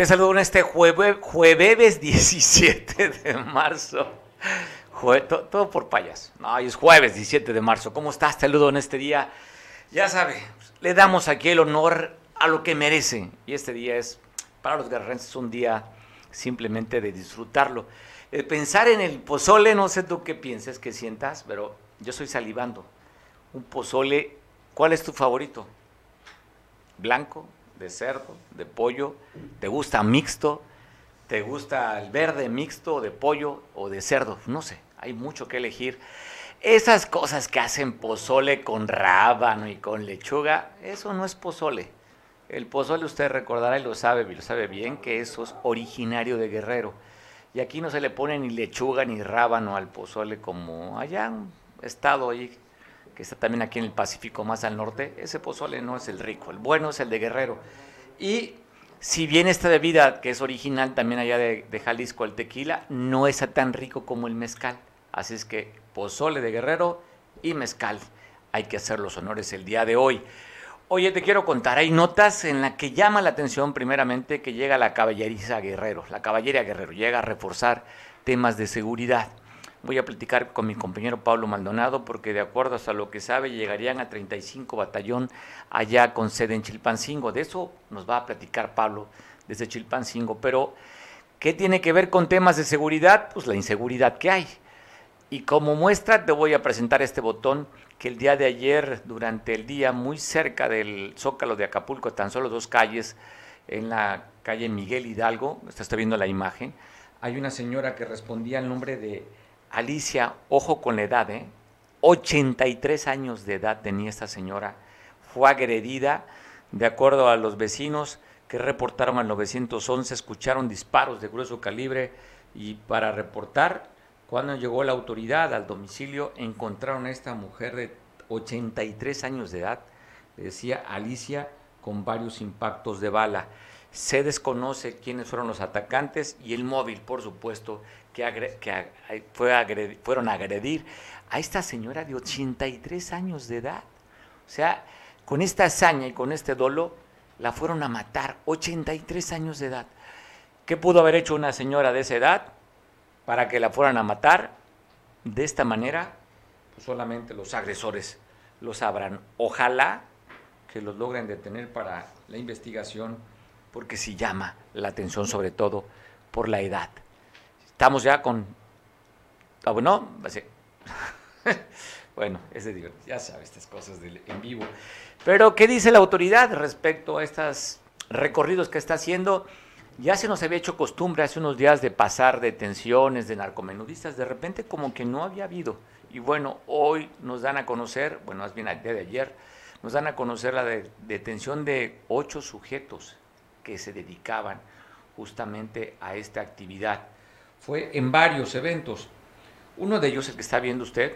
Te saludo en este jueves, jueves 17 de marzo. todo, por payas. No, es jueves 17 de marzo. ¿Cómo estás? Te saludo en este día. Ya sabe, le damos aquí el honor a lo que merece. Y este día es, para los guerrerenses, un día simplemente de disfrutarlo. pensar en el pozole, no sé tú qué pienses, qué sientas, pero yo estoy salivando. Un pozole, ¿cuál es tu favorito? ¿Blanco? ¿De cerdo? ¿De pollo? ¿Te gusta mixto? ¿Te gusta el verde mixto de pollo o de cerdo? No sé, hay mucho que elegir. Esas cosas que hacen pozole con rábano y con lechuga, eso no es pozole. El pozole usted recordará y lo sabe, lo sabe bien, que eso es originario de Guerrero. Y aquí no se le pone ni lechuga ni rábano al pozole como allá, estado ahí está también aquí en el Pacífico más al norte. Ese pozole no es el rico, el bueno es el de Guerrero. Y si bien esta bebida, que es original también allá de, de Jalisco, el tequila, no es tan rico como el mezcal. Así es que pozole de Guerrero y mezcal. Hay que hacer los honores el día de hoy. Oye, te quiero contar, hay notas en las que llama la atención primeramente que llega la caballeriza Guerrero, la caballería Guerrero, llega a reforzar temas de seguridad. Voy a platicar con mi compañero Pablo Maldonado porque de acuerdo a lo que sabe llegarían a 35 batallón allá con sede en Chilpancingo. De eso nos va a platicar Pablo desde Chilpancingo. Pero, ¿qué tiene que ver con temas de seguridad? Pues la inseguridad que hay. Y como muestra te voy a presentar este botón que el día de ayer, durante el día, muy cerca del Zócalo de Acapulco, tan solo dos calles, en la calle Miguel Hidalgo, usted está viendo la imagen, hay una señora que respondía al nombre de Alicia, ojo con la edad, ¿eh? 83 años de edad tenía esta señora, fue agredida, de acuerdo a los vecinos que reportaron al 911, escucharon disparos de grueso calibre y para reportar cuando llegó la autoridad al domicilio, encontraron a esta mujer de 83 años de edad, decía Alicia, con varios impactos de bala. Se desconoce quiénes fueron los atacantes y el móvil, por supuesto, que, fue fueron a agredir a esta señora de 83 años de edad. O sea, con esta hazaña y con este dolo, la fueron a matar, 83 años de edad. ¿Qué pudo haber hecho una señora de esa edad? para que la fueran a matar. De esta manera, pues solamente los agresores lo sabrán. Ojalá que los logren detener para la investigación, porque si llama la atención sobre todo por la edad. Estamos ya con... Ah, bueno, bueno, es de divertido, ya sabes estas cosas en vivo. Pero, ¿qué dice la autoridad respecto a estos recorridos que está haciendo? Ya se nos había hecho costumbre hace unos días de pasar detenciones de narcomenudistas, de repente como que no había habido. Y bueno, hoy nos dan a conocer, bueno, más bien al día de ayer, nos dan a conocer la detención de ocho sujetos que se dedicaban justamente a esta actividad. Fue en varios eventos. Uno de ellos, el que está viendo usted,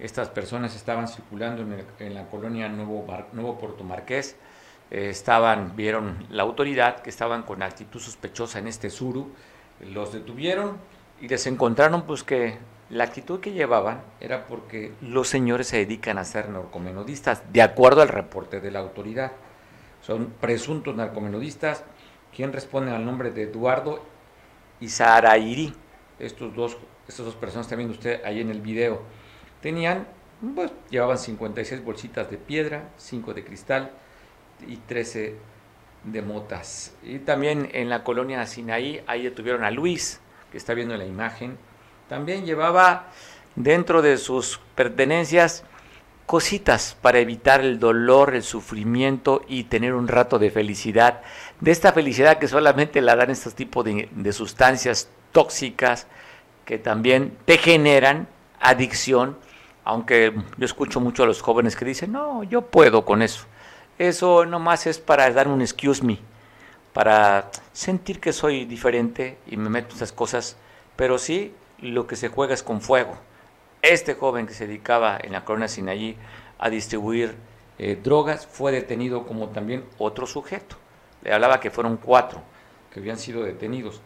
estas personas estaban circulando en, la colonia Nuevo, Nuevo Puerto Marqués, eh, estaban, vieron la autoridad que estaban con actitud sospechosa en este suru, los detuvieron y les encontraron pues que la actitud que llevaban era porque los señores se dedican a ser narcomenudistas, de acuerdo al reporte de la autoridad. Son presuntos narcomenudistas, quien responde al nombre de Eduardo y Sarairi. Estos dos, estas dos personas viendo usted ahí en el video. Tenían, pues, llevaban 56 bolsitas de piedra, 5 de cristal, y 13 de motas. Y también en la colonia Sinaí, ahí detuvieron a Luis, que está viendo la imagen. También llevaba dentro de sus pertenencias cositas para evitar el dolor, el sufrimiento y tener un rato de felicidad. De esta felicidad que solamente la dan estos tipos de, sustancias tóxicas que también te generan adicción, aunque yo escucho mucho a los jóvenes que dicen, no, yo puedo con eso. Eso nomás es para dar un excuse me, para sentir que soy diferente y me meto esas cosas, pero sí lo que se juega es con fuego. Este joven que se dedicaba en la corona Sinaí a distribuir eh, drogas fue detenido como también otro sujeto. Le hablaba que fueron cuatro que habían sido detenidos.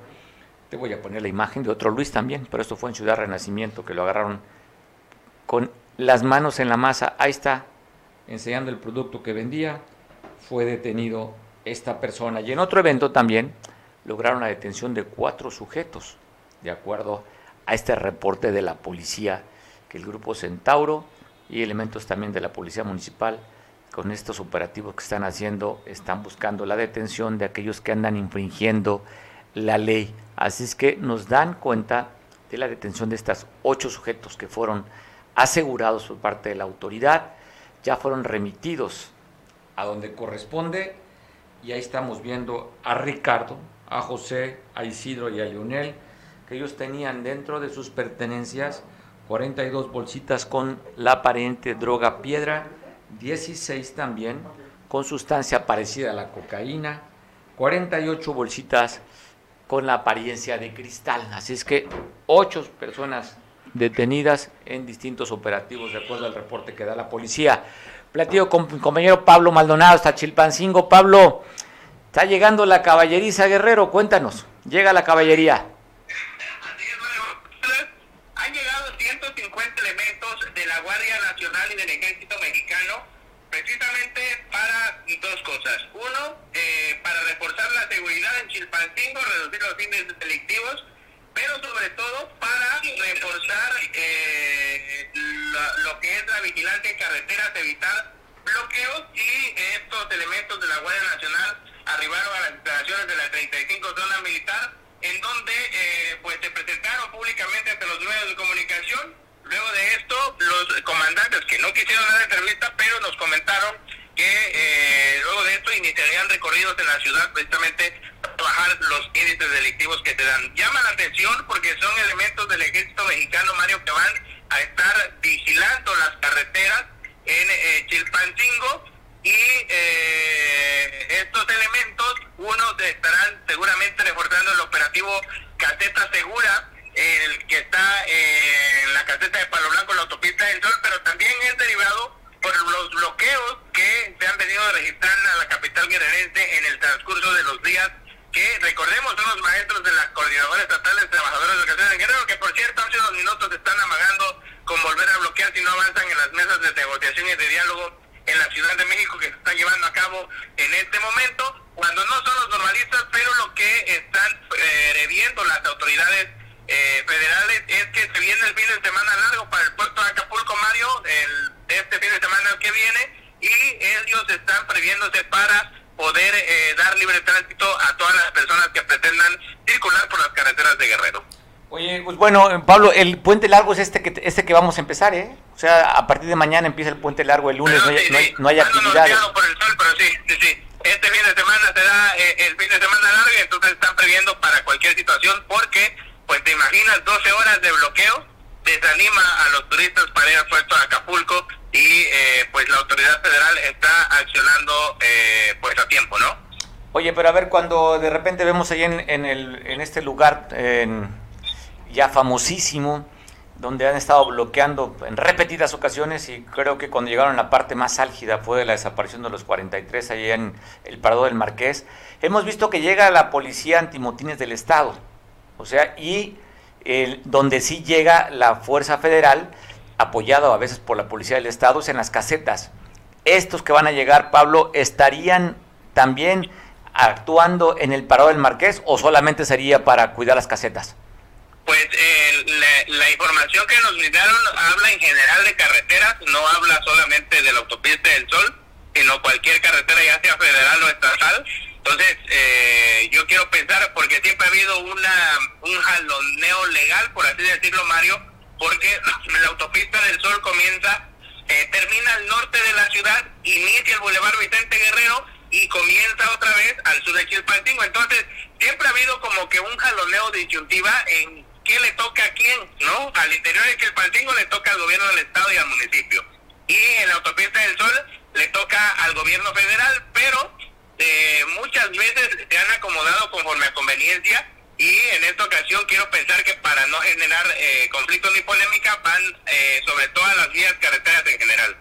Te voy a poner la imagen de otro Luis también, pero esto fue en Ciudad Renacimiento, que lo agarraron con las manos en la masa. Ahí está, enseñando el producto que vendía, fue detenido esta persona. Y en otro evento también lograron la detención de cuatro sujetos, de acuerdo a este reporte de la policía, el grupo Centauro y elementos también de la policía municipal, con estos operativos que están haciendo, están buscando la detención de aquellos que andan infringiendo la ley. Así es que nos dan cuenta de la detención de estos ocho sujetos que fueron asegurados por parte de la autoridad, ya fueron remitidos a donde corresponde y ahí estamos viendo a Ricardo, a José, a Isidro y a Leonel, que ellos tenían dentro de sus pertenencias 42 bolsitas con la aparente droga piedra, 16 también con sustancia parecida a la cocaína, 48 bolsitas con la apariencia de cristal. Así es que 8 personas detenidas en distintos operativos, de acuerdo al reporte que da la policía. Platillo con mi compañero Pablo Maldonado hasta Chilpancingo. Pablo, está llegando la caballeriza Guerrero, cuéntanos. Llega la caballería. Han llegado 150 elementos de la Guardia Nacional y del Ejército Mexicano precisamente para dos cosas. Uno, eh, para reforzar la seguridad en Chilpancingo, reducir los índices delictivos, pero sobre todo para reforzar eh, lo, que es la vigilancia en carreteras, evitar bloqueos y estos elementos de la Guardia Nacional arribaron a las instalaciones de la 35 zona militar, en donde eh, pues se presentaron públicamente ante los medios de comunicación. Luego de esto, los comandantes que no quisieron dar entrevista, pero nos comentaron que eh, luego de esto iniciarían recorridos en la ciudad precisamente para bajar los índices delictivos que se dan. Llama la atención porque son elementos del ejército mexicano, Mario, que van a estar vigilando las carreteras en eh, Chilpancingo y eh, estos elementos, unos estarán seguramente reforzando el operativo Caseta Segura, el que está en la caseta de Palo Blanco, la autopista Sol, pero también es derivado por los bloqueos que se han venido registrando a la capital guerrerense en el transcurso de los días que recordemos son los maestros de la Coordinadora Estatal de Trabajadores de Educación de Guerrero, que por cierto hace unos minutos están amagando con volver a bloquear si no avanzan en las mesas de negociación y de diálogo en la Ciudad de México que se están llevando a cabo en este momento, cuando no son los normalistas, pero lo que están previendo las autoridades eh, federales es que se viene el fin de semana largo para el puerto de Acapulco, Mario, el, este fin de semana que viene, y ellos están previéndose para poder eh, dar libre tránsito a todas las personas que pretendan circular por las carreteras de Guerrero. Oye, pues bueno, Pablo, el puente largo es este que este que vamos a empezar, ¿eh? O sea, a partir de mañana empieza el puente largo, el lunes no, hay, no, hay, no hay actividades. por el sol, pero sí, sí, sí. Este fin de semana se da eh, el fin de semana largo y entonces están previendo para cualquier situación porque, pues te imaginas, 12 horas de bloqueo desanima a los turistas para ir al puerto Acapulco y eh, pues la autoridad federal está accionando eh, pues a tiempo, ¿no? Oye, pero a ver, cuando de repente vemos ahí en, en, el, en este lugar ya famosísimo, donde han estado bloqueando en repetidas ocasiones y creo que cuando llegaron a la parte más álgida fue de la desaparición de los 43 allá en el Parado del Marqués, hemos visto que llega la policía antimotines del Estado, o sea, y donde sí llega la Fuerza Federal, apoyado a veces por la Policía del Estado, es en las casetas. Estos que van a llegar, Pablo, ¿estarían también actuando en el Parado del Marqués o solamente sería para cuidar las casetas? Pues eh, la, la, información que nos brindaron habla en general de carreteras, no habla solamente de la autopista del Sol, sino cualquier carretera, ya sea federal o estatal. Entonces, eh, pensar, porque siempre ha habido una un jaloneo legal, por así decirlo, Mario, porque la autopista del Sol comienza, eh, termina al norte de la ciudad, inicia el Boulevard Vicente Guerrero y comienza otra vez al sur de Chilpancingo. Entonces, siempre ha habido como que un jaloneo disyuntiva en qué le toca a quién, ¿no? Al interior de Chilpancingo le toca al gobierno del estado y al municipio. Y en la autopista del Sol le toca al gobierno federal, pero eh, muchas veces se han acomodado conforme a conveniencia y en esta ocasión quiero pensar que para no generar eh, conflictos ni polémica van eh, sobre todas las vías carreteras en general.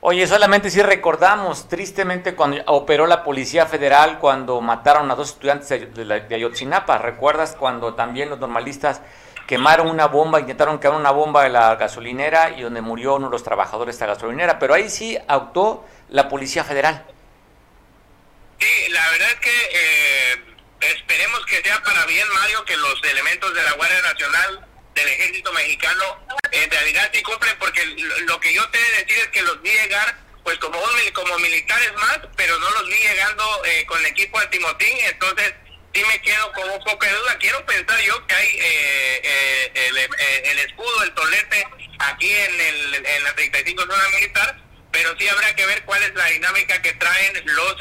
Oye, solamente si recordamos tristemente cuando operó la Policía Federal cuando mataron a dos estudiantes de, de, Ayotzinapa. ¿Recuerdas cuando también los normalistas quemaron una bomba, intentaron quemar una bomba de la gasolinera y donde murió uno de los trabajadores de esta gasolinera? Pero ahí sí actuó la Policía Federal. Sí, la verdad es que eh, esperemos que sea para bien, Mario, que los elementos de la Guardia Nacional del Ejército Mexicano en realidad sí cumplen, porque lo que yo te he de decir es que los vi llegar pues como como militares más, pero no los vi llegando eh, con el equipo antimotín, entonces sí me quedo con un poco de duda. Quiero pensar yo que hay eh, eh, el, el, escudo, el tolete aquí en, el, en la 35 zona militar, pero sí habrá que ver cuál es la dinámica que traen los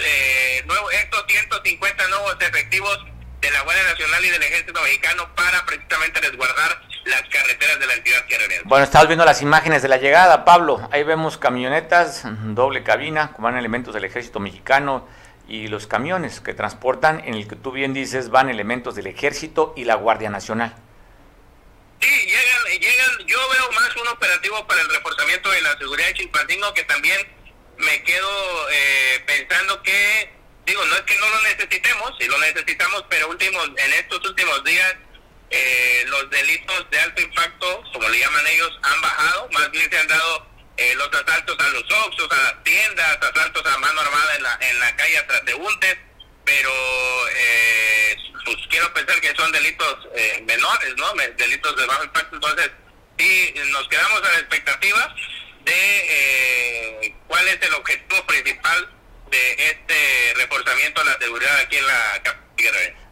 nuevos, estos 150 nuevos efectivos de la Guardia Nacional y del Ejército Mexicano para precisamente resguardar las carreteras de la entidad guerrera. Bueno, estamos viendo las imágenes de la llegada, Pablo. Ahí vemos camionetas, doble cabina, van elementos del Ejército Mexicano y los camiones que transportan, en el que tú bien dices, van elementos del Ejército y la Guardia Nacional. Sí, llegan, yo veo más un operativo para el reforzamiento de la seguridad de Chilpancingo que también me quedo eh, pensando que digo, no es que no lo necesitemos, sí lo necesitamos, pero últimos, en estos últimos días eh, los delitos de alto impacto, como le llaman ellos, han bajado, más bien se han dado eh, los asaltos a los oxos, a las tiendas, asaltos a mano armada en la, en la calle de transeúntes, pero eh, pues quiero pensar que son delitos menores, ¿no? Delitos de bajo impacto, entonces sí nos quedamos a la expectativa de cuál es el objetivo principal de este reforzamiento a la seguridad aquí en la capital.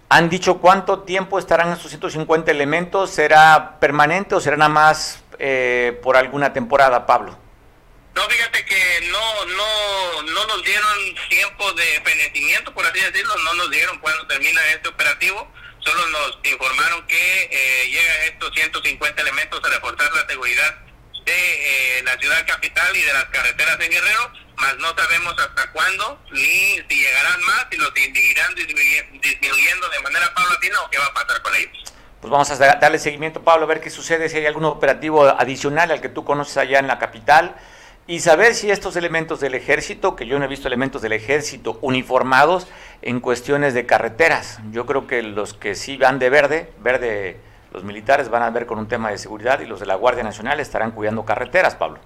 ¿Han dicho cuánto tiempo estarán estos 150 elementos? ¿Será permanente o será nada más eh, por alguna temporada, Pablo? No, fíjate que no, no, no nos dieron tiempo de fenecimiento, por así decirlo, no nos dieron cuándo termina este operativo, solo nos informaron que eh, llegan estos 150 elementos a reforzar la seguridad de eh, la ciudad capital y de las carreteras en Guerrero, más no sabemos hasta cuándo, ni si llegarán más, si los seguirán disminuyendo de manera paulatina o qué va a pasar con ellos. Pues vamos a darle seguimiento, Pablo, a ver qué sucede, si hay algún operativo adicional al que tú conoces allá en la capital y saber si estos elementos del ejército, que yo no he visto elementos del ejército uniformados en cuestiones de carreteras. Yo creo que los que sí van de verde, verde los militares van a ver con un tema de seguridad y los de la Guardia Nacional estarán cuidando carreteras, Pablo.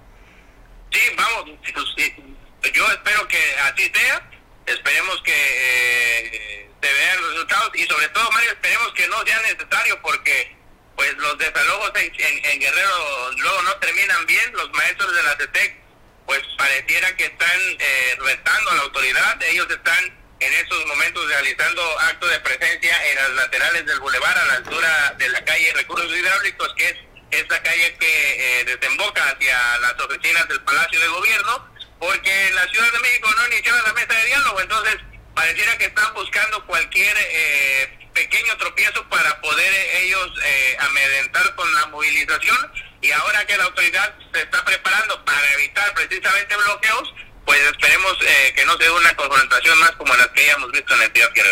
Sí, vamos, pues, yo espero que así sea, esperemos que eh, se vean los resultados y sobre todo, Mario, esperemos que no sea necesario porque pues los desalojos en, Guerrero luego no terminan bien, los maestros de la CETEC pues pareciera que están eh, retando la autoridad, ellos están en estos momentos realizando actos de presencia en las laterales del bulevar a la altura de la calle Recursos Hidráulicos, que es esta calle que eh, desemboca hacia las oficinas del Palacio de Gobierno, porque la Ciudad de México no ha iniciado la mesa de diálogo, entonces pareciera que están buscando cualquier eh, pequeño tropiezo para poder ellos eh, amedrentar con la movilización y ahora que la autoridad se está preparando para evitar precisamente bloqueos, pues esperemos eh, que no sea una confrontación más como las que hayamos visto en la entidad que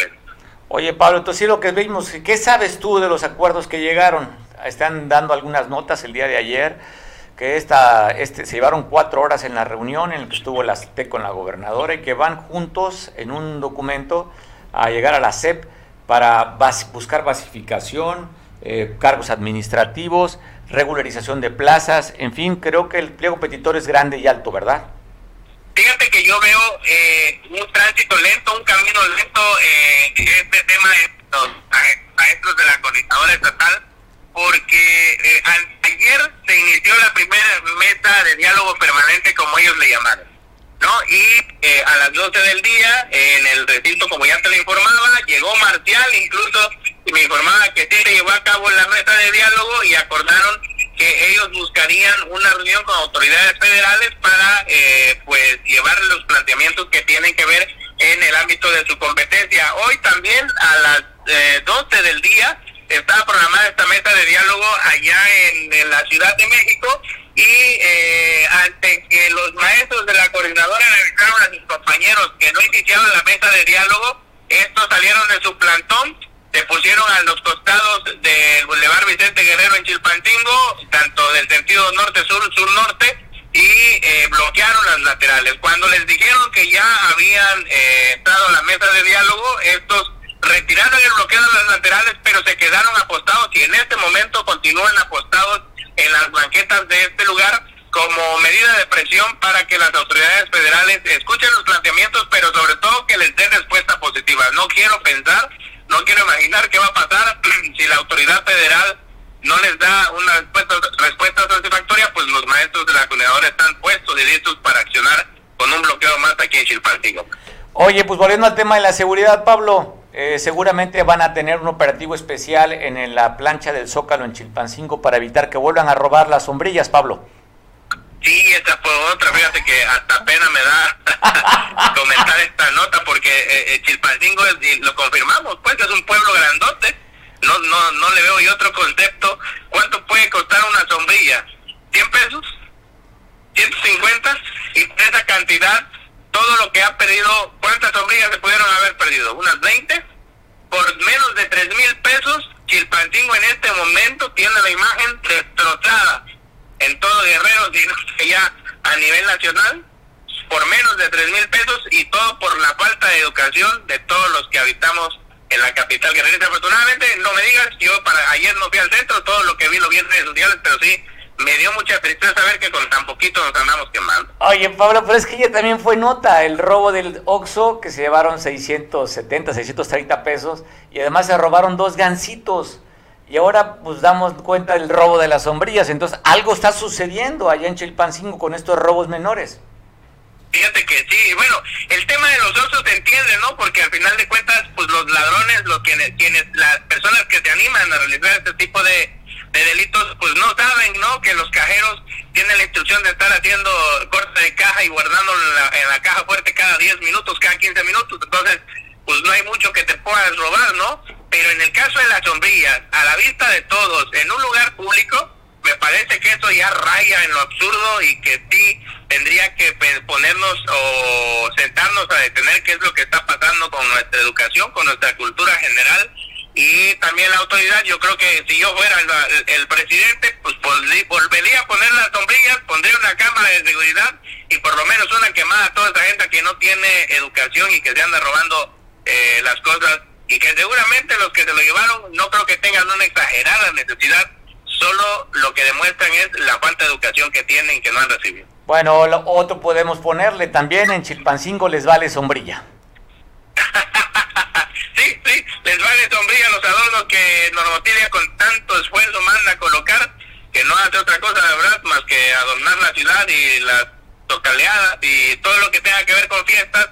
Oye, Pablo, entonces sí lo que vimos, ¿qué sabes tú de los acuerdos que llegaron? Están dando algunas notas el día de ayer, que esta, este, se llevaron cuatro horas en la reunión en la que estuvo la CEP con la gobernadora y que van juntos en un documento a llegar a la CEP para buscar basificación, eh, cargos administrativos, regularización de plazas, en fin, creo que el pliego petitorio es grande y alto, ¿verdad? Fíjate que yo veo eh, un tránsito lento, un camino lento eh, en este tema de los maestros de la coordinadora estatal, porque eh, ayer se inició la primera mesa de diálogo permanente, como ellos le llamaron. ¿no? Y a las 12 del día, en el recinto, como ya te lo informaba, llegó Marcial, incluso me informaba que se llevó a cabo la mesa de diálogo y acordaron que ellos buscarían una reunión con autoridades federales para eh, pues llevar los planteamientos que tienen que ver en el ámbito de su competencia. Hoy también a las eh, 12 del día está programada esta mesa de diálogo allá en, la Ciudad de México y eh, ante que los maestros de la coordinadora le avisaron a sus compañeros que no iniciaban la mesa de diálogo, estos salieron de su plantón se pusieron a los costados del Boulevard Vicente Guerrero en Chilpancingo, tanto del sentido norte-sur, sur-norte, y eh, bloquearon las laterales. Cuando les dijeron que ya habían eh, entrado a la mesa de diálogo, estos retiraron el bloqueo de las laterales, pero se quedaron apostados y en este momento continúan apostados en las banquetas de este lugar como medida de presión para que las autoridades federales escuchen los planteamientos, pero sobre todo que les den respuesta positiva. No quiero pensar no quiero imaginar qué va a pasar si la autoridad federal no les da una respuesta, respuesta satisfactoria, pues los maestros de la comunidad están puestos y listos para accionar con un bloqueo más aquí en Chilpancingo. Oye, pues volviendo al tema de la seguridad, Pablo, eh, seguramente van a tener un operativo especial en la plancha del Zócalo en Chilpancingo para evitar que vuelvan a robar las sombrillas, Pablo. Sí, esta fue otra, fíjate que hasta pena me da comentar esta nota porque eh, eh Chilpancingo, lo confirmamos, pues es un pueblo grandote, no, no, no le veo yo otro concepto. ¿Cuánto puede costar una sombrilla? ¿100 pesos? ¿150? Y esa cantidad, todo lo que ha perdido, ¿cuántas sombrillas se pudieron haber perdido? ¿Unas 20? Por menos de 3 mil pesos, Chilpancingo en este momento tiene la imagen destrozada en todo Guerrero, sino que ya a nivel nacional, por menos de 3 mil pesos y todo por la falta de educación de todos los que habitamos en la capital guerrera. Afortunadamente, no me digas, yo para ayer no fui al centro, todo lo que vi lo vi en redes sociales, pero sí me dio mucha tristeza ver que con tan poquito nos andamos quemando. Oye, Pablo, pero es que ya también fue nota el robo del Oxxo, que se llevaron 670, 630 pesos, y además se robaron dos gancitos. Y ahora pues damos cuenta del robo de las sombrillas. Entonces, algo está sucediendo allá en Chilpancingo con estos robos menores. Fíjate que sí, bueno, el tema de los osos se entiende, ¿no? Porque al final de cuentas, pues los ladrones, los quienes, quienes, las personas que se animan a realizar este tipo de, de delitos, pues no saben, ¿no? Que los cajeros tienen la instrucción de estar haciendo corte de caja y guardándolo en la, caja fuerte cada 10 minutos, cada 15 minutos. Entonces, pues no hay mucho que te puedas robar, ¿no? Pero en el caso de las sombrillas, a la vista de todos, en un lugar público, me parece que eso ya raya en lo absurdo y que sí tendría que ponernos o sentarnos a detener qué es lo que está pasando con nuestra educación, con nuestra cultura general y también la autoridad. Yo creo que si yo fuera el, presidente, pues volvería a poner las sombrillas, pondría una cámara de seguridad y por lo menos una quemada a toda esa gente que no tiene educación y que se anda robando eh, las cosas y que seguramente los que se lo llevaron no creo que tengan una exagerada necesidad solo lo que demuestran es la falta de educación que tienen y que no han recibido. Bueno, otro podemos ponerle también en Chilpancingo les vale sombrilla. sí, sí, les vale sombrilla los adornos que Normotilia con tanto esfuerzo manda a colocar, que no hace otra cosa, de verdad, más que adornar la ciudad y las tocaleadas y todo lo que tenga que ver con fiestas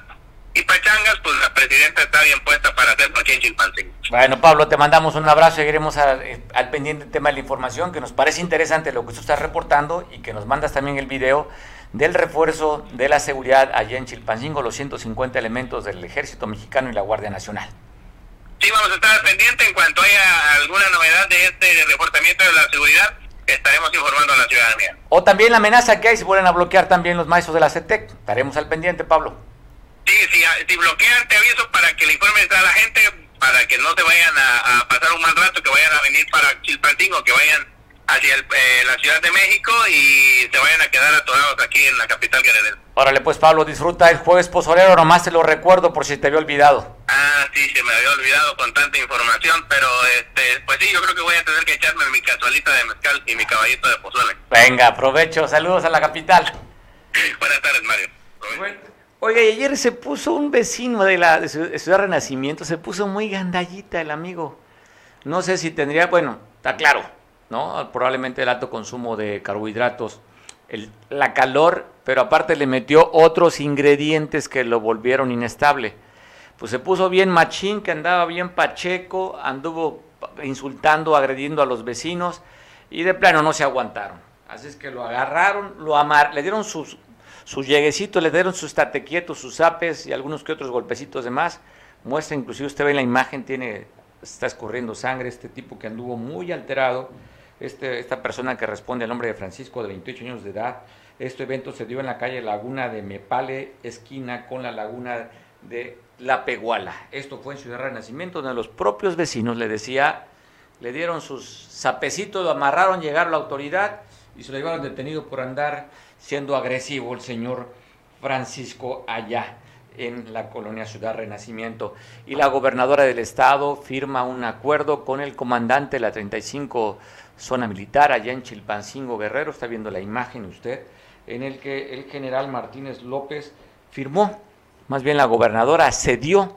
y pachangas, pues la presidenta está bien puesta para hacer aquí en Chilpancingo. Bueno, Pablo, te mandamos un abrazo, seguiremos eh, al pendiente del tema de la información, que nos parece interesante lo que tú estás reportando y que nos mandas también el video del refuerzo de la seguridad allá en Chilpancingo, los 150 elementos del Ejército Mexicano y la Guardia Nacional. Sí, vamos a estar pendientes en cuanto haya alguna novedad de este reportamiento de la seguridad, estaremos informando a la ciudadanía. O también la amenaza que hay si vuelven a bloquear también los maestros de la CETEC. Estaremos al pendiente, Pablo. Si, bloquean, te aviso para que le informes a la gente, para que no se vayan a, pasar un mal rato, que vayan a venir para Chilpancingo, que vayan hacia eh, la Ciudad de México y se vayan a quedar atorados aquí en la capital guerrera. Órale, pues Pablo, disfruta el jueves pozolero, nomás te lo recuerdo por si te había olvidado. Ah, sí, se me había olvidado con tanta información, pero este, pues sí, yo creo que voy a tener que echarme mi casualita de mezcal y mi caballito de pozole. Venga, aprovecho, saludos a la capital. Buenas tardes, Mario. Oiga, y ayer se puso un vecino de la Ciudad Renacimiento, se puso muy gandallita el amigo. No sé si tendría, bueno, está claro, ¿no? Probablemente el alto consumo de carbohidratos, el, la calor, pero aparte le metió otros ingredientes que lo volvieron inestable. Pues se puso bien machín, que andaba bien pacheco, anduvo insultando, agrediendo a los vecinos y de plano no se aguantaron. Así es que lo agarraron, lo amar, le dieron sus sus lleguecitos, le dieron sus tatequietos, sus apes y algunos que otros golpecitos de más. Muestra, inclusive usted ve en la imagen, tiene, está escurriendo sangre, este tipo que anduvo muy alterado, este, esta persona que responde al nombre de Francisco, de 28 años de edad. Este evento se dio en la calle Laguna de Mepale, esquina con la Laguna de La Peguala. Esto fue en Ciudad Renacimiento, donde los propios vecinos le decía, le dieron sus sapecitos, lo amarraron, llegaron la autoridad y se lo llevaron detenido por andar siendo agresivo el señor Francisco allá en la colonia Ciudad Renacimiento. Y la gobernadora del estado firma un acuerdo con el comandante de la 35 zona militar allá en Chilpancingo Guerrero, está viendo la imagen usted, en el que el general Martínez López firmó, más bien la gobernadora cedió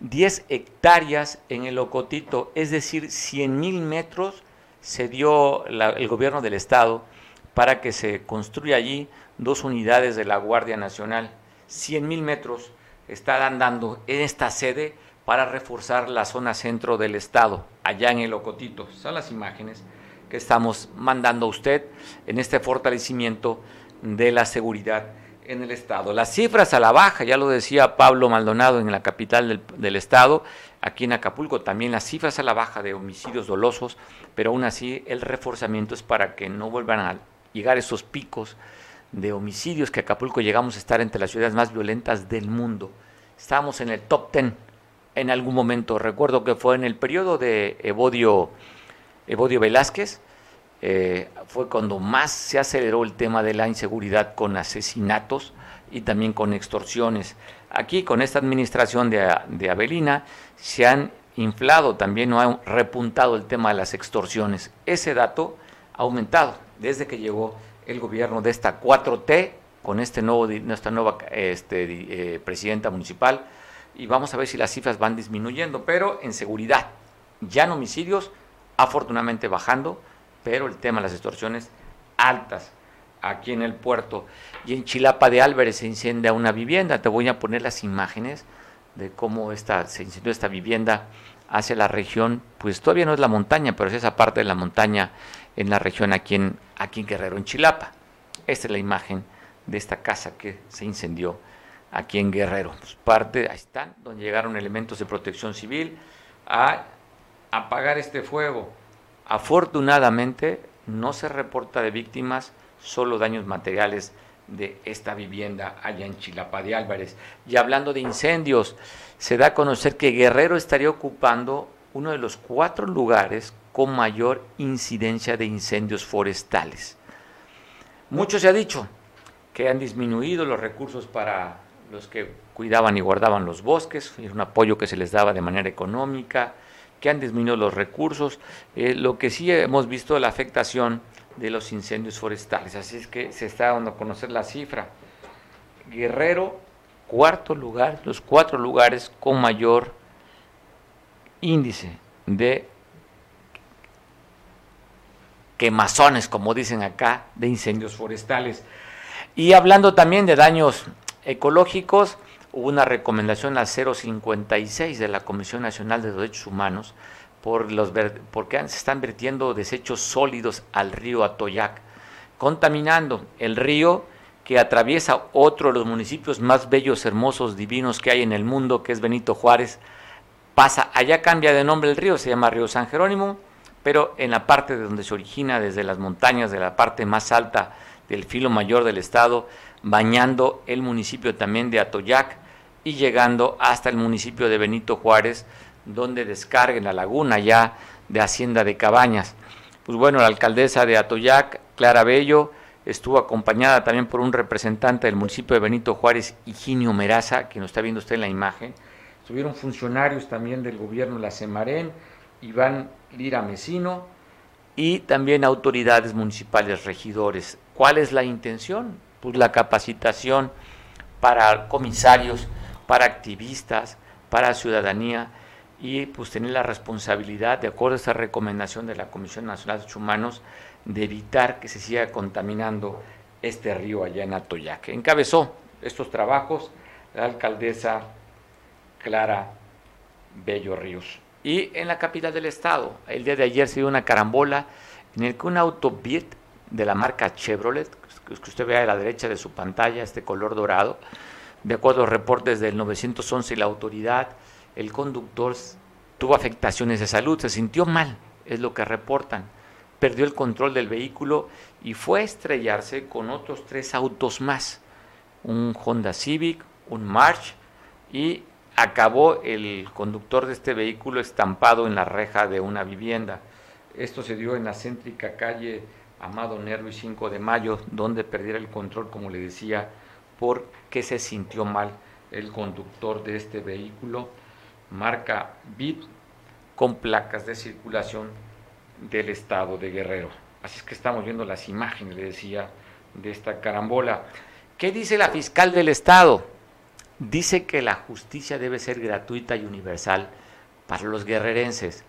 10 hectáreas en el Ocotito, es decir, 100 mil metros se dio el gobierno del estado para que se construya allí dos unidades de la Guardia Nacional. 100 mil metros están dando en esta sede para reforzar la zona centro del estado, allá en el Ocotito. Son las imágenes que estamos mandando a usted en este fortalecimiento de la seguridad en el Estado. Las cifras a la baja, ya lo decía Pablo Maldonado en la capital del, Estado, aquí en Acapulco también las cifras a la baja de homicidios dolosos, pero aún así el reforzamiento es para que no vuelvan a llegar esos picos de homicidios que Acapulco llegamos a estar entre las ciudades más violentas del mundo. Estamos en el top ten en algún momento. Recuerdo que fue en el periodo de Evodio, Evodio Velázquez, eh, fue cuando más se aceleró el tema de la inseguridad con asesinatos y también con extorsiones. Aquí con esta administración de, de Avelina se han inflado también, no ha repuntado el tema de las extorsiones. Ese dato ha aumentado desde que llegó el gobierno de esta 4T con este nuevo, nueva este, eh, presidenta municipal y vamos a ver si las cifras van disminuyendo, pero en seguridad, ya en homicidios, afortunadamente bajando, pero el tema de las extorsiones altas aquí en el puerto. Y en Chilapa de Álvarez se incendia una vivienda. Te voy a poner las imágenes de cómo esta, se incendió esta vivienda hacia la región, pues todavía no es la montaña, pero es esa parte de la montaña en la región aquí en, aquí en Guerrero, en Chilapa. Esta es la imagen de esta casa que se incendió aquí en Guerrero. Pues parte, ahí están, donde llegaron elementos de protección civil a apagar este fuego. Afortunadamente no se reporta de víctimas, solo daños materiales de esta vivienda allá en Chilapa de Álvarez. Y hablando de incendios, se da a conocer que Guerrero estaría ocupando uno de los cuatro lugares con mayor incidencia de incendios forestales. Mucho se ha dicho que han disminuido los recursos para los que cuidaban y guardaban los bosques, es un apoyo que se les daba de manera económica, que han disminuido los recursos, eh, lo que sí hemos visto la afectación de los incendios forestales, así es que se está dando a conocer la cifra. Guerrero, cuarto lugar, los cuatro lugares con mayor índice de quemazones, como dicen acá, de incendios forestales. Y hablando también de daños ecológicos, hubo una recomendación a 056 de la Comisión Nacional de Derechos Humanos por los porque se están vertiendo desechos sólidos al río Atoyac, contaminando el río que atraviesa otro de los municipios más bellos, hermosos, divinos que hay en el mundo, que es Benito Juárez. Pasa, allá cambia de nombre el río, se llama Río San Jerónimo, pero en la parte de donde se origina, desde las montañas, de la parte más alta del filo mayor del estado, bañando el municipio también de Atoyac, y llegando hasta el municipio de Benito Juárez, donde descarguen la laguna ya de Hacienda de Cabañas. Pues bueno, la alcaldesa de Atoyac, Clara Bello, estuvo acompañada también por un representante del municipio de Benito Juárez, Higinio Meraza, que nos está viendo usted en la imagen. Estuvieron funcionarios también del gobierno de la Semarén, Iván Lira Mesino, y también autoridades municipales, regidores. ¿Cuál es la intención? Pues la capacitación para comisarios, para activistas, para ciudadanía y pues tener la responsabilidad, de acuerdo a esta recomendación de la Comisión Nacional de Derechos Humanos, de evitar que se siga contaminando este río allá en Atoyac. Encabezó estos trabajos la alcaldesa Clara Bello Ríos. Y en la capital del estado, el día de ayer se dio una carambola en el que un auto Beat de la marca Chevrolet, que usted vea a la derecha de su pantalla, este color dorado, de acuerdo a los reportes del 911 y la autoridad, el conductor tuvo afectaciones de salud, se sintió mal, es lo que reportan. Perdió el control del vehículo y fue a estrellarse con otros tres autos más, un Honda Civic, un March y acabó el conductor de este vehículo estampado en la reja de una vivienda. Esto se dio en la céntrica calle Amado Nervo y 5 de Mayo, donde perdiera el control, como le decía, porque se sintió mal el conductor de este vehículo, marca BIT, con placas de circulación del estado de Guerrero. Así es que estamos viendo las imágenes, le decía, de esta carambola. ¿Qué dice la fiscal del estado? Dice que la justicia debe ser gratuita y universal para los guerrerenses,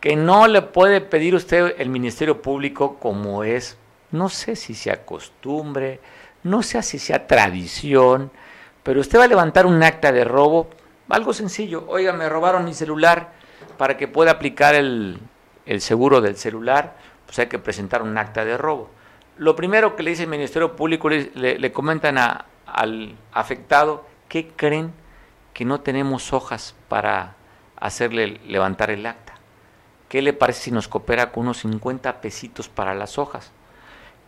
que no le puede pedir usted el Ministerio Público como es, no sé si sea costumbre, no sé si sea tradición, pero usted va a levantar un acta de robo, algo sencillo, oiga, me robaron mi celular, para que pueda aplicar el, seguro del celular, pues hay que presentar un acta de robo. Lo primero que le dice el Ministerio Público, le, comentan al afectado, ¿qué creen que no tenemos hojas para hacerle levantar el acta? ¿Qué le parece si nos coopera con unos 50 pesitos para las hojas?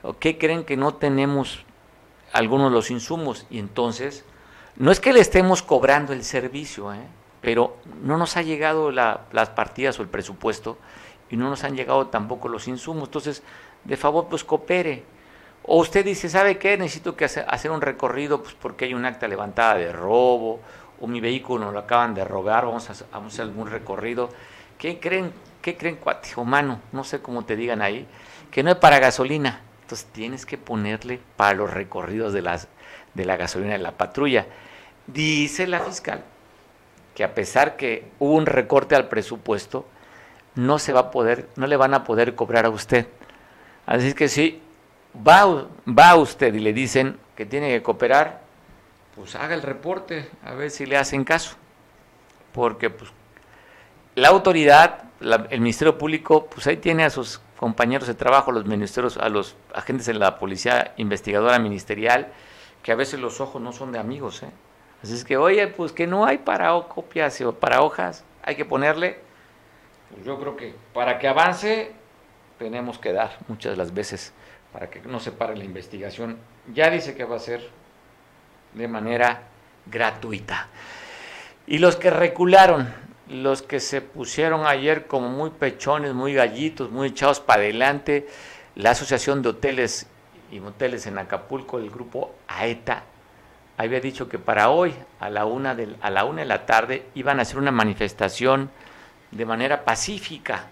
¿O qué creen que no tenemos algunos de los insumos? Y entonces, no es que le estemos cobrando el servicio, ¿eh? pero no nos ha llegado las partidas o el presupuesto y no nos han llegado tampoco los insumos. Entonces, de favor, pues coopere. O usted dice, ¿sabe qué? Necesito que hacer un recorrido pues porque hay un acta levantada de robo o mi vehículo lo acaban de robar, vamos a, hacer algún recorrido. ¿Qué creen, qué creen, cuate? No sé cómo te digan ahí, que no es para gasolina. Entonces tienes que ponerle para los recorridos de, las, de la gasolina de la patrulla. Dice la fiscal que a pesar que hubo un recorte al presupuesto, no se va a poder, no le van a poder cobrar a usted. Así que si va, va usted y le dicen que tiene que cooperar, pues haga el reporte, a ver si le hacen caso. Porque pues la autoridad, el Ministerio Público, pues ahí tiene a sus compañeros de trabajo, los ministerios, a los agentes de la policía investigadora ministerial, que a veces los ojos no son de amigos, ¿eh? Así es que, oye, pues que no hay para copias o para hojas, hay que ponerle. Pues yo creo que para que avance tenemos que dar muchas de las veces para que no se pare la investigación. Ya dice que va a ser de manera gratuita. Y los que recularon, los que se pusieron ayer como muy pechones, muy gallitos, muy echados para adelante, la Asociación de Hoteles y Moteles en Acapulco, el grupo AETA, había dicho que para hoy, a la una de, a la, una de la tarde, iban a hacer una manifestación de manera pacífica.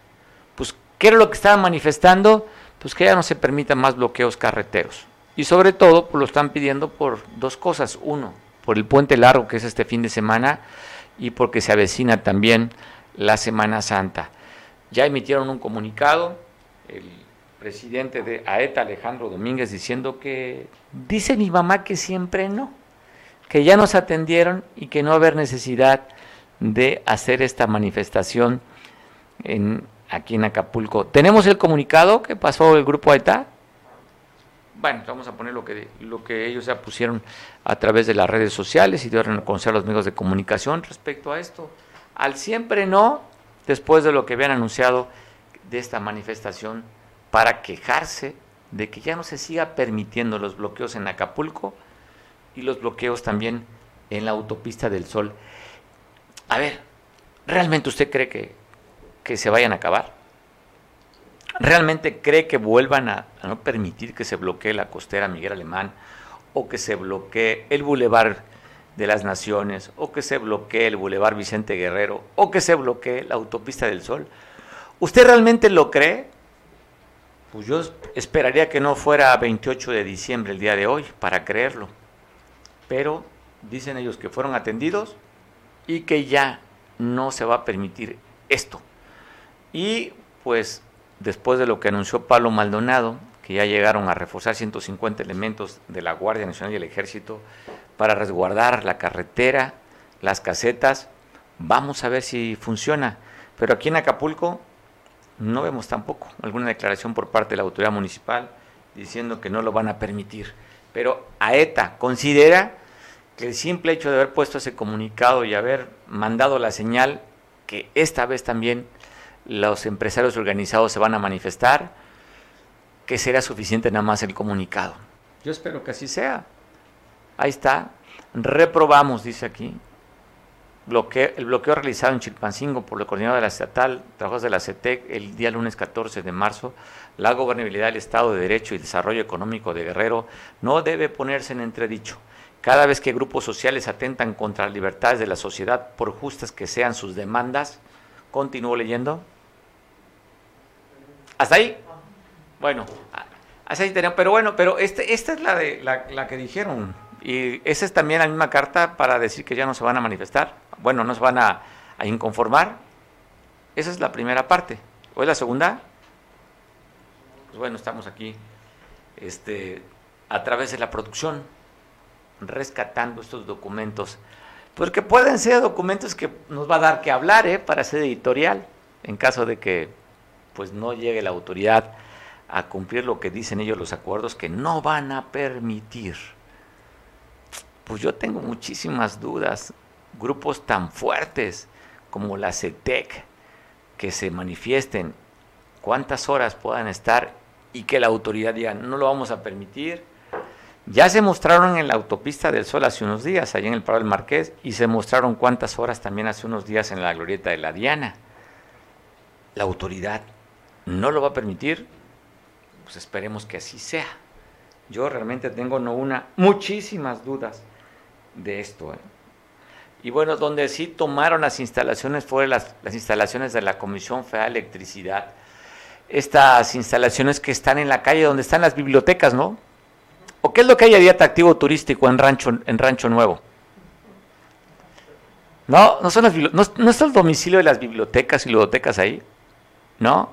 Pues, ¿qué era lo que estaban manifestando? Pues que ya no se permitan más bloqueos carreteros. Y sobre todo, pues lo están pidiendo por dos cosas. Uno, por el puente largo que es este fin de semana y porque se avecina también la Semana Santa. Ya emitieron un comunicado, el presidente de AETA, Alejandro Domínguez, diciendo que dice mi mamá que siempre no que ya nos atendieron y que no va a haber necesidad de hacer esta manifestación en, aquí en Acapulco. ¿Tenemos el comunicado que pasó el grupo ETA? Bueno, vamos a poner lo que, lo que ellos ya pusieron a través de las redes sociales y dieron a a los medios de comunicación respecto a esto. Al siempre no, después de lo que habían anunciado de esta manifestación, para quejarse de que ya no se siga permitiendo los bloqueos en Acapulco y los bloqueos también en la autopista del Sol. A ver, ¿realmente usted cree que, que se vayan a acabar? ¿Realmente cree que vuelvan a, no permitir que se bloquee la costera Miguel Alemán o que se bloquee el Boulevard de las Naciones o que se bloquee el Boulevard Vicente Guerrero o que se bloquee la autopista del Sol? ¿Usted realmente lo cree? Pues yo esperaría que no fuera 28 de diciembre el día de hoy para creerlo pero dicen ellos que fueron atendidos y que ya no se va a permitir esto. Y pues después de lo que anunció Pablo Maldonado, que ya llegaron a reforzar 150 elementos de la Guardia Nacional y el Ejército para resguardar la carretera, las casetas, vamos a ver si funciona. Pero aquí en Acapulco no vemos tampoco alguna declaración por parte de la autoridad municipal diciendo que no lo van a permitir. Pero AETA considera que el simple hecho de haber puesto ese comunicado y haber mandado la señal que esta vez también los empresarios organizados se van a manifestar, que será suficiente nada más el comunicado. Yo espero que así sea. Ahí está. Reprobamos, dice aquí, el bloqueo realizado en Chilpancingo por la coordinadora de la estatal, trabajos de la CETEC, el día lunes 14 de marzo, la gobernabilidad del Estado de Derecho y Desarrollo Económico de Guerrero no debe ponerse en entredicho. Cada vez que grupos sociales atentan contra las libertades de la sociedad, por justas que sean sus demandas, continúo leyendo. ¿Hasta ahí? Bueno, hasta ahí tenemos, pero bueno, pero este, esta es la, de, la, que dijeron Y esa es también la misma carta para decir que ya no se van a manifestar. Bueno, no se van a, a inconformar. Esa es la primera parte. ¿O es la segunda? Pues bueno, estamos aquí este, a través de la producción, rescatando estos documentos, porque pueden ser documentos que nos va a dar que hablar ¿eh? para ser editorial, en caso de que pues no llegue la autoridad a cumplir lo que dicen ellos los acuerdos que no van a permitir. Pues yo tengo muchísimas dudas. Grupos tan fuertes como la CETEC que se manifiesten, cuántas horas puedan estar y que la autoridad diga, no lo vamos a permitir. Ya se mostraron en la autopista del Sol hace unos días, allá en el Paro del Marqués, y se mostraron cuántas horas también hace unos días en la glorieta de la Diana. La autoridad no lo va a permitir, pues esperemos que así sea. Yo realmente tengo no una, muchísimas dudas de esto. ¿eh? Y bueno, donde sí tomaron las instalaciones fueron las, las instalaciones de la Comisión Federal de Electricidad estas instalaciones que están en la calle donde están las bibliotecas, ¿no? ¿O qué es lo que hay de atractivo turístico en Rancho, en Rancho Nuevo? No, no, son las, no, no es el domicilio de las bibliotecas y bibliotecas ahí, ¿no?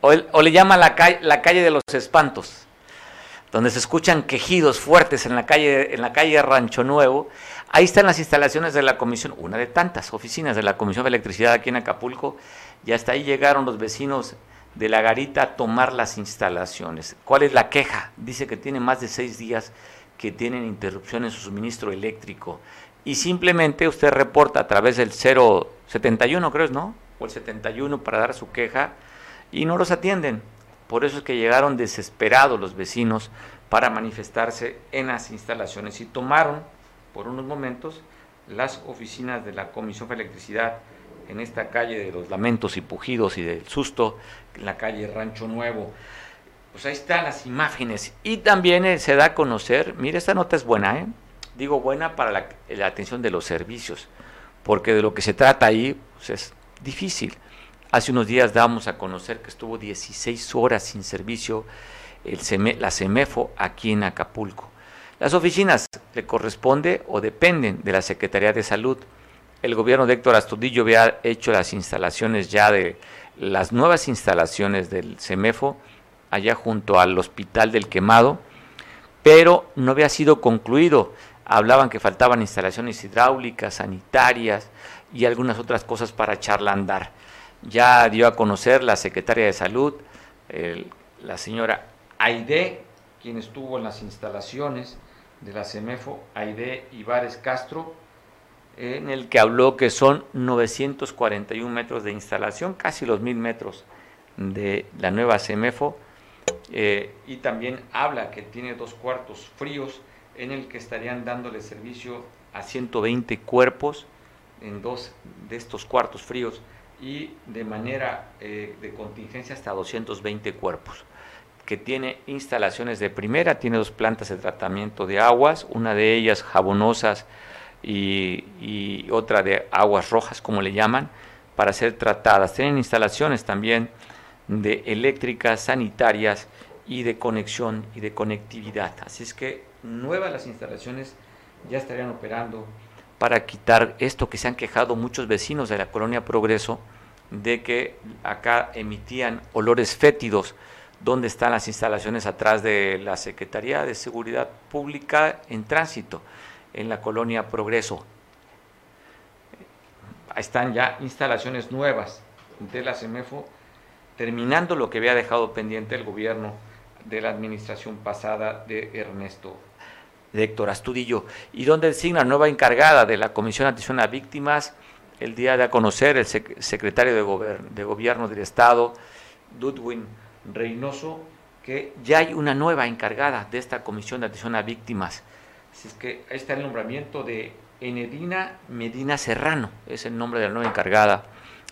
O, o le llama la calle, la calle de los espantos, donde se escuchan quejidos fuertes en la calle, en la calle Rancho Nuevo. Ahí están las instalaciones de la comisión, una de tantas oficinas de la Comisión de Electricidad aquí en Acapulco, y hasta ahí llegaron los vecinos de la garita a tomar las instalaciones. ¿Cuál es la queja? Dice que tiene más de seis días que tienen interrupción en su suministro eléctrico y simplemente usted reporta a través del 071, creo, ¿no? O el 71 para dar su queja y no los atienden. Por eso es que llegaron desesperados los vecinos para manifestarse en las instalaciones y tomaron por unos momentos las oficinas de la Comisión de Electricidad en esta calle de los lamentos y pujidos y del susto, la calle Rancho Nuevo. Pues ahí están las imágenes. Y también eh, se da a conocer, mire, esta nota es buena, ¿eh? digo buena para la, atención de los servicios, porque de lo que se trata ahí pues es difícil. Hace unos días damos a conocer que estuvo 16 horas sin servicio el la CEMEFO aquí en Acapulco. Las oficinas le corresponde o dependen de la Secretaría de Salud el gobierno de Héctor Astudillo había hecho las instalaciones ya de las nuevas instalaciones del CEMEFO allá junto al Hospital del Quemado, pero no había sido concluido. Hablaban que faltaban instalaciones hidráulicas, sanitarias y algunas otras cosas para echarla a andar. Ya dio a conocer la secretaria de Salud, la señora Aide, quien estuvo en las instalaciones de la CEMEFO, Aide Ibares Castro, en el que habló que son 941 metros de instalación, casi los mil metros de la nueva CEMEFO, eh, y también habla que tiene dos cuartos fríos en el que estarían dándole servicio a 120 cuerpos en dos de estos cuartos fríos y de manera eh, de contingencia hasta 220 cuerpos que tiene instalaciones de primera, tiene dos plantas de tratamiento de aguas, una de ellas jabonosas y, otra de aguas rojas, como le llaman, para ser tratadas. Tienen instalaciones también de eléctricas, sanitarias y de conexión y de conectividad. Así es que nuevas las instalaciones ya estarían operando para quitar esto que se han quejado muchos vecinos de la colonia Progreso, de que acá emitían olores fétidos, donde están las instalaciones atrás de la Secretaría de Seguridad Pública en tránsito en la colonia Progreso. Están ya instalaciones nuevas de la CEMEFO, terminando lo que había dejado pendiente el gobierno de la administración pasada de Ernesto de Héctor Astudillo, y donde designa nueva encargada de la Comisión de Atención a Víctimas, el día de a conocer el secretario de, Gobierno del Estado, Dudwin Reynoso, que ya hay una nueva encargada de esta Comisión de Atención a Víctimas es que ahí está el nombramiento de Enedina Medina Serrano, es el nombre de la nueva encargada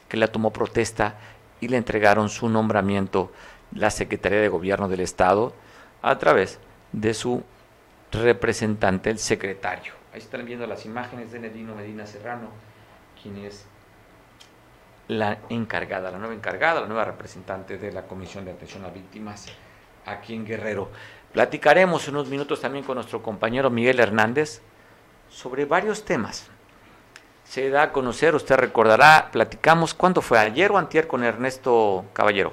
que la tomó protesta y le entregaron su nombramiento la Secretaría de Gobierno del Estado a través de su representante, el secretario. Ahí están viendo las imágenes de Enedino Medina Serrano, quien es la encargada, la nueva encargada, la nueva representante de la Comisión de Atención a Víctimas aquí en Guerrero. Platicaremos unos minutos también con nuestro compañero Miguel Hernández sobre varios temas. Se da a conocer, usted recordará, platicamos, ¿cuándo fue? ¿Ayer o antier con Ernesto Caballero?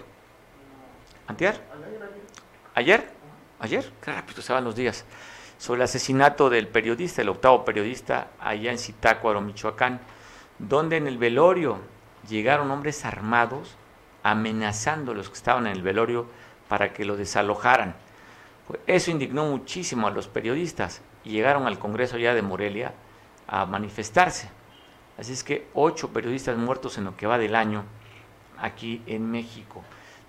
¿Antier? ¿Ayer? ¿Ayer? Qué rápido se van los días. Sobre el asesinato del periodista, el octavo periodista, allá en Zitácuaro, Michoacán, donde en el velorio llegaron hombres armados amenazando a los que estaban en el velorio para que lo desalojaran. Pues eso indignó muchísimo a los periodistas y llegaron al Congreso ya de Morelia a manifestarse. Así es que ocho periodistas muertos en lo que va del año aquí en México.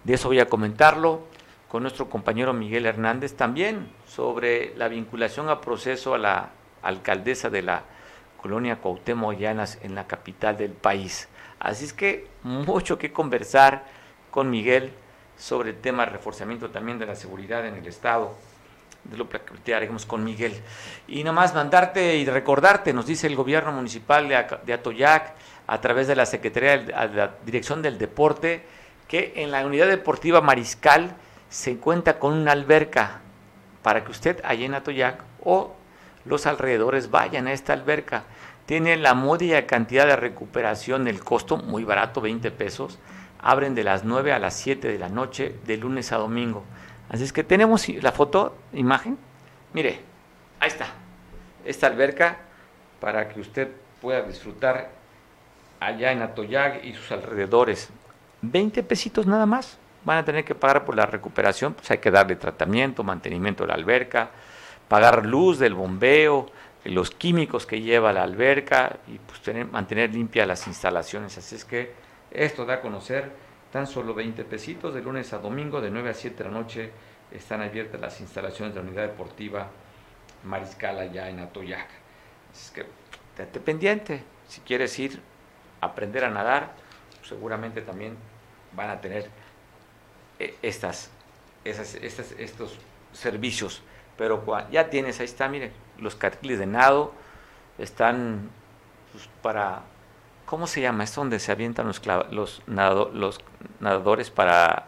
De eso voy a comentarlo con nuestro compañero Miguel Hernández también sobre la vinculación a proceso a la alcaldesa de la colonia Cuauhtémoc Llanas en la capital del país. Así es que mucho que conversar con Miguel sobre el tema de reforzamiento también de la seguridad en el Estado. De lo platicaremos con Miguel. Y nomás mandarte y recordarte, nos dice el gobierno municipal de Atoyac, a través de la Secretaría de la Dirección del Deporte, que en la unidad deportiva Mariscal se cuenta con una alberca para que usted allá en Atoyac o los alrededores vayan a esta alberca tiene la módica cantidad de recuperación, el costo muy barato, 20 pesos. Abren de las 9 a las 7 de la noche, de lunes a domingo. Así es que tenemos la foto, imagen. Mire, ahí está. Esta alberca para que usted pueda disfrutar allá en Atoyag y sus alrededores. 20 pesitos nada más. Van a tener que pagar por la recuperación, pues hay que darle tratamiento, mantenimiento de la alberca, pagar luz del bombeo, los químicos que lleva la alberca y pues tener, mantener limpias las instalaciones. Así es que esto da a conocer tan solo 20 pesitos de lunes a domingo, de 9 a 7 de la noche están abiertas las instalaciones de la unidad deportiva Mariscal allá en Atoyac. Así es que esté pendiente, si quieres ir a aprender a nadar, seguramente también van a tener eh, estas, estos servicios. Pero ya tienes, ahí está, miren, los carriles de nado están pues, para, ¿cómo se llama? Es donde se avientan los, los, los nadadores para...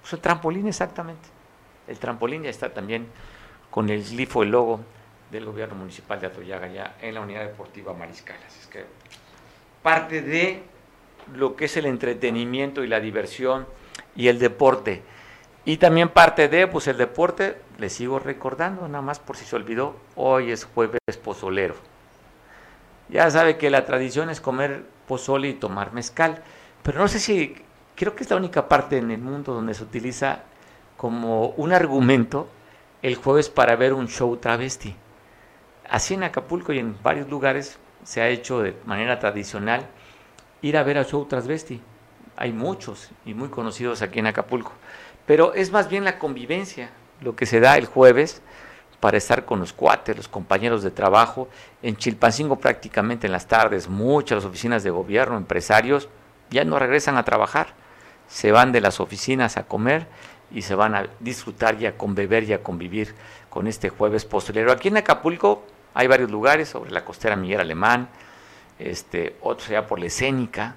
Pues el trampolín exactamente. El trampolín ya está también con el glifo, el logo del gobierno municipal de Atoyaga ya en la unidad deportiva Mariscal. Así es que parte de lo que es el entretenimiento y la diversión y el deporte. Y también parte de, pues el deporte, le sigo recordando, nada más por si se olvidó, hoy es jueves pozolero. Ya sabe que la tradición es comer pozole y tomar mezcal, pero no sé si, creo que es la única parte en el mundo donde se utiliza como un argumento el jueves para ver un show travesti. Así en Acapulco y en varios lugares se ha hecho de manera tradicional ir a ver a show travesti. Hay muchos y muy conocidos aquí en Acapulco pero es más bien la convivencia lo que se da el jueves para estar con los cuates, los compañeros de trabajo. En Chilpancingo prácticamente en las tardes, muchas oficinas de gobierno, empresarios, ya no regresan a trabajar, se van de las oficinas a comer y se van a disfrutar y a conbeber y a convivir con este jueves posterior. Aquí en Acapulco hay varios lugares, sobre la costera Miguel Alemán, este, otros allá por la escénica,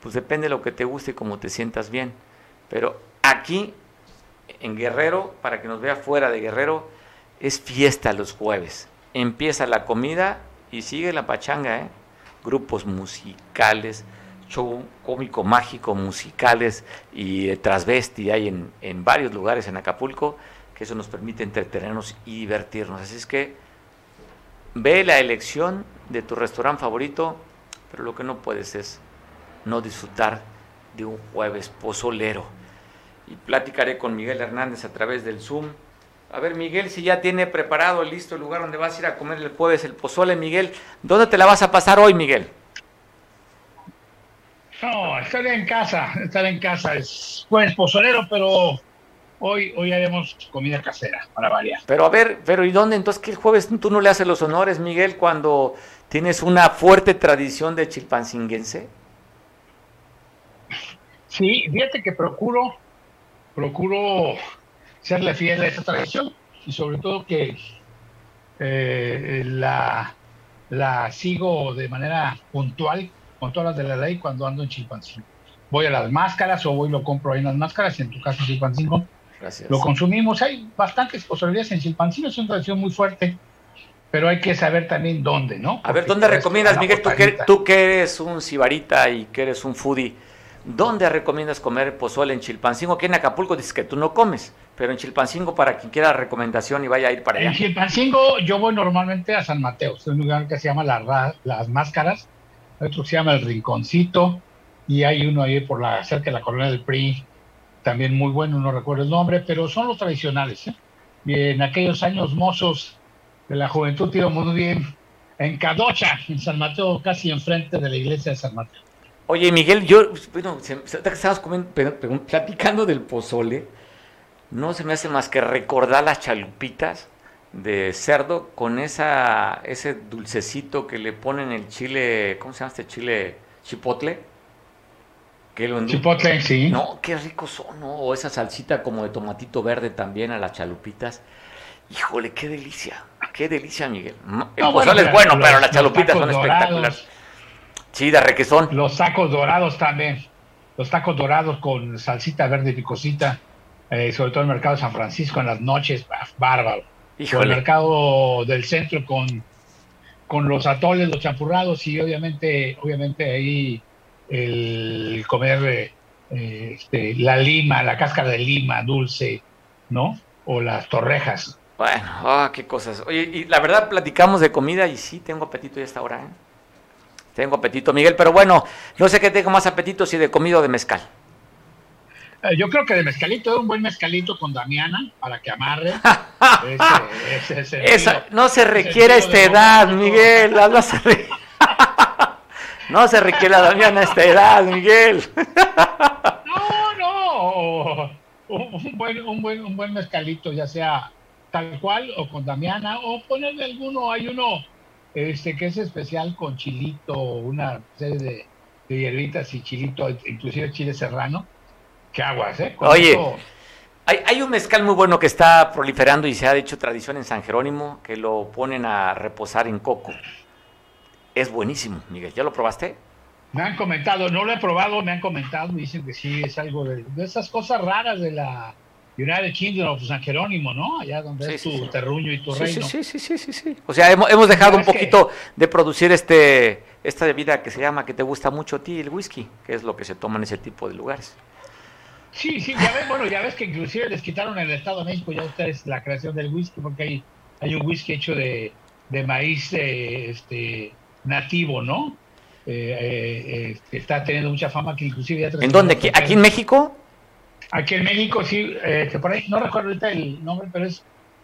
pues depende de lo que te guste y cómo te sientas bien. Pero Aquí, en Guerrero, para que nos vea fuera de Guerrero, es fiesta los jueves. Empieza la comida y sigue la pachanga, ¿eh? Grupos musicales, show cómico mágico, musicales y transvesti hay en, en varios lugares en Acapulco, que eso nos permite entretenernos y divertirnos. Así es que ve la elección de tu restaurante favorito, pero lo que no puedes es no disfrutar de un jueves pozolero y platicaré con Miguel Hernández a través del Zoom. A ver, Miguel, si ya tiene preparado, listo el lugar donde vas a ir a comer el jueves el pozole, Miguel, ¿dónde te la vas a pasar hoy, Miguel? No, estaré en casa, estaré en casa. Es jueves pozolero, pero hoy, hoy haremos comida casera, para variar. Pero a ver, pero ¿y dónde? Entonces, ¿qué jueves tú no le haces los honores, Miguel, cuando tienes una fuerte tradición de chilpancinguense? Sí, fíjate que procuro procuro serle fiel a esa tradición y sobre todo que eh, la, la sigo de manera puntual con todas las de la ley cuando ando en Chilpancingo. Voy a las máscaras o voy y lo compro ahí en las máscaras, en tu caso Chilpancingo, lo consumimos. Hay bastantes posibilidades en Chilpancingo, es una tradición muy fuerte, pero hay que saber también dónde, ¿no? a ver, ¿dónde recomiendas, Miguel? Tú que, tú que eres un cibarita y que eres un foodie, ¿dónde recomiendas comer pozole en Chilpancingo? Aquí en Acapulco dices que tú no comes, pero en Chilpancingo, para quien quiera recomendación y vaya a ir para allá. En Chilpancingo yo voy normalmente a San Mateo, es un lugar que se llama Las Máscaras, otro se llama El Rinconcito, y hay uno ahí por la cerca de la colonia del PRI, también muy bueno, no recuerdo el nombre, pero son los tradicionales. ¿eh? Y en aquellos años mozos de la juventud iba muy bien en Cadocha, en San Mateo, casi enfrente de la iglesia de San Mateo. Oye, Miguel, yo, bueno, estabas platicando del pozole, no se me hace más que recordar las chalupitas de cerdo con esa ese dulcecito que le ponen el chile, ¿cómo se llama este chile? Chipotle. Chipotle, sí. No, qué ricos son, ¿no? O esa salsita como de tomatito verde también a las chalupitas. Híjole, qué delicia, qué delicia, Miguel. El pozole es bueno, pero las chalupitas son espectaculares. Sí, de requesón. Los tacos dorados también. Los tacos dorados con salsita verde picosita. Eh, sobre todo el mercado de San Francisco en las noches, bárbaro. Híjole. el mercado del centro con, con los atoles, los champurrados y obviamente, obviamente ahí el comer eh, este, la lima, la cáscara de lima dulce, ¿no? O las torrejas. Bueno, ah, qué cosas. Oye, y la verdad platicamos de comida y sí tengo apetito ya esta hora, ¿eh? Tengo apetito, Miguel, pero bueno, no sé qué tengo más apetito si de comida o de mezcal. Eh, yo creo que de mezcalito, un buen mezcalito con Damiana para que amarre. no se requiere esta edad, Miguel. No se, no se requiere la Damiana a esta edad, Miguel. no, no. Un buen, un, buen, un buen mezcalito, ya sea tal cual o con Damiana, o ponerle alguno, hay uno este que es especial con chilito, una serie de, de hierbitas y chilito, inclusive chile serrano Qué aguas, ¿eh? Oye, hay, un mezcal muy bueno que está proliferando y se ha hecho tradición en San Jerónimo, que lo ponen a reposar en coco. Es buenísimo, Miguel. ¿Ya lo probaste? Me han comentado, no lo he probado, me han comentado, me dicen que sí, es algo de, esas cosas raras de la United Kingdom of San Jerónimo, ¿no? Allá donde es tu terruño y tu reino. Sí, sí, sí, sí, sí. O sea, hemos, dejado un poquito de producir este esta bebida que se llama, que te gusta mucho a ti, el whisky, que es lo que se toma en ese tipo de lugares. Sí, sí, ya ves, bueno, ya ves que inclusive les quitaron en el Estado de México ya ustedes la creación del whisky, porque hay, hay un whisky hecho de, maíz eh, este, nativo, ¿no? Eh, eh, este, está teniendo mucha fama que inclusive ya... ¿En dónde? ¿Aquí, en México? Aquí en México, sí, que por ahí, no recuerdo ahorita el nombre, pero es,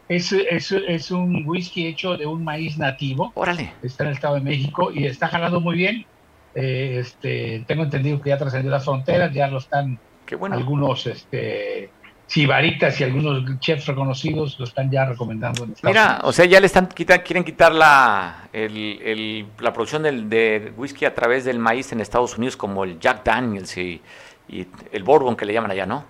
es, es, es, un whisky hecho de un maíz nativo. Órale. Está en el Estado de México y está jalando muy bien. este, tengo entendido que ya trascendió las fronteras, ya lo están algunos este, sibaritas y algunos chefs reconocidos lo están ya recomendando. Mira, o sea, ya le están quieren quitar la, la producción del, de whisky a través del maíz en Estados Unidos, como el Jack Daniels y, el Bourbon que le llaman allá, ¿no?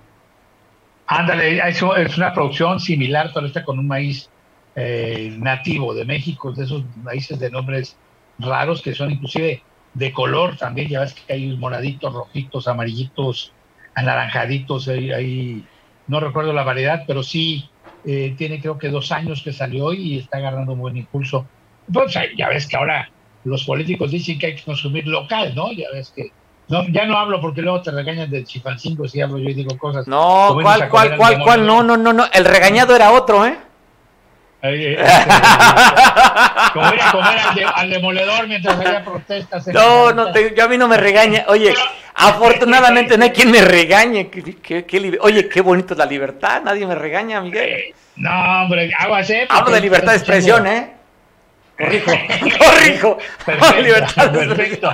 Ándale, eso es una producción similar, pero esta con un maíz eh, nativo de México, de esos maíces de nombres raros que son inclusive de color también, ya ves que hay moraditos, rojitos, amarillitos, anaranjaditos, ahí, no recuerdo la variedad, pero sí eh, tiene creo que dos años que salió y está agarrando un buen impulso. Entonces, ya ves que ahora los políticos dicen que hay que consumir local, ¿no? Ya ves que no, ya no hablo porque luego te regañan del chifancingo si hablo yo y digo cosas. No, ¿cuál, cuál, cuál, cuál? No, no, no, no. El regañado era otro, ¿eh? Eh, este, como ir a comer al, demoledor mientras había protestas. No, no, yo a mí no me regaña. Oye, afortunadamente no hay quien me regañe. oye, qué bonito es la libertad. Nadie me regaña, Miguel. No, hombre, aguas, ¿eh? Hablo de libertad de expresión, ¿eh? Corrijo, corrijo. Perfecto, libertad perfecto.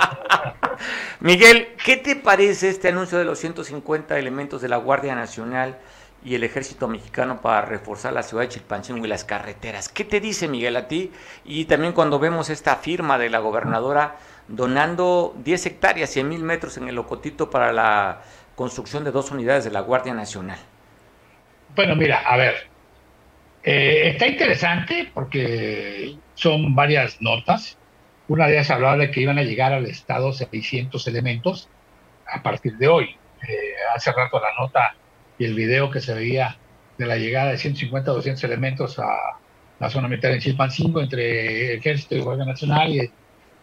Miguel, ¿qué te parece este anuncio de los 150 elementos de la Guardia Nacional? y el ejército mexicano para reforzar la ciudad de Chilpancingo y las carreteras. ¿Qué te dice Miguel a ti? Y también cuando vemos esta firma de la gobernadora donando 10 hectáreas, 100 mil metros en el Locotito para la construcción de dos unidades de la Guardia Nacional. Bueno, mira, a ver, eh, está interesante porque son varias notas. Una de ellas hablaba de que iban a llegar al Estado 600 elementos a partir de hoy. Eh, hace rato la nota y el video que se veía de la llegada de 150 o 200 elementos a la zona militar en Chilpancingo entre Ejército y Guardia Nacional y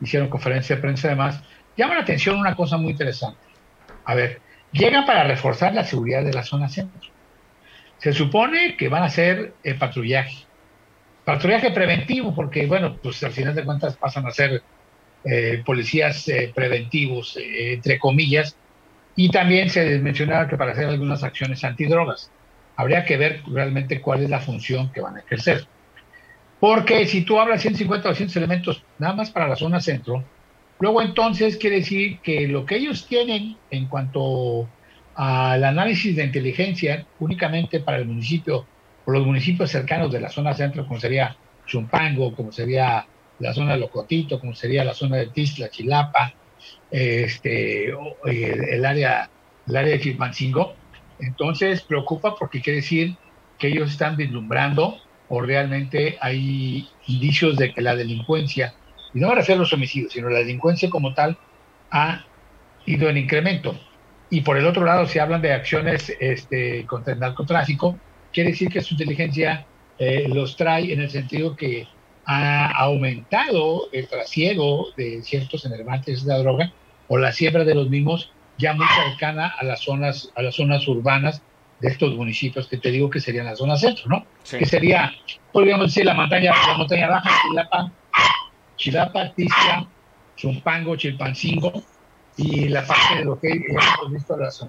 hicieron conferencia de prensa además, llama la atención una cosa muy interesante. A ver, llegan para reforzar la seguridad de la zona centro. Se supone que van a hacer el patrullaje. Patrullaje preventivo, porque, bueno, pues al final de cuentas pasan a ser eh, policías eh, preventivos, eh, entre comillas, y también se mencionaba que para hacer algunas acciones antidrogas. Habría que ver realmente cuál es la función que van a ejercer. Porque si tú hablas 150 o 200 elementos nada más para la zona centro, luego entonces quiere decir que lo que ellos tienen en cuanto al análisis de inteligencia únicamente para el municipio o los municipios cercanos de la zona centro, como sería Chumpango, como sería la zona de Locotito, como sería la zona de Tisla, Chilapa, este, el, área, el área de Chilpancingo. Entonces preocupa porque quiere decir que ellos están vislumbrando o realmente hay indicios de que la delincuencia, y no van a ser los homicidios, sino la delincuencia como tal, ha ido en incremento. Y por el otro lado, si hablan de acciones este, contra el narcotráfico, quiere decir que su inteligencia eh, los trae en el sentido que ha aumentado el trasiego de ciertos enervantes de la droga o la siembra de los mismos ya muy cercana a las zonas, a las zonas urbanas de estos municipios que te digo que serían la zona centro, ¿no? Que sería, podríamos decir, la montaña, la montaña baja, Chilapa, Chilapa, Tisca, Zumpango, Chilpancingo, y la parte de lo que hemos visto las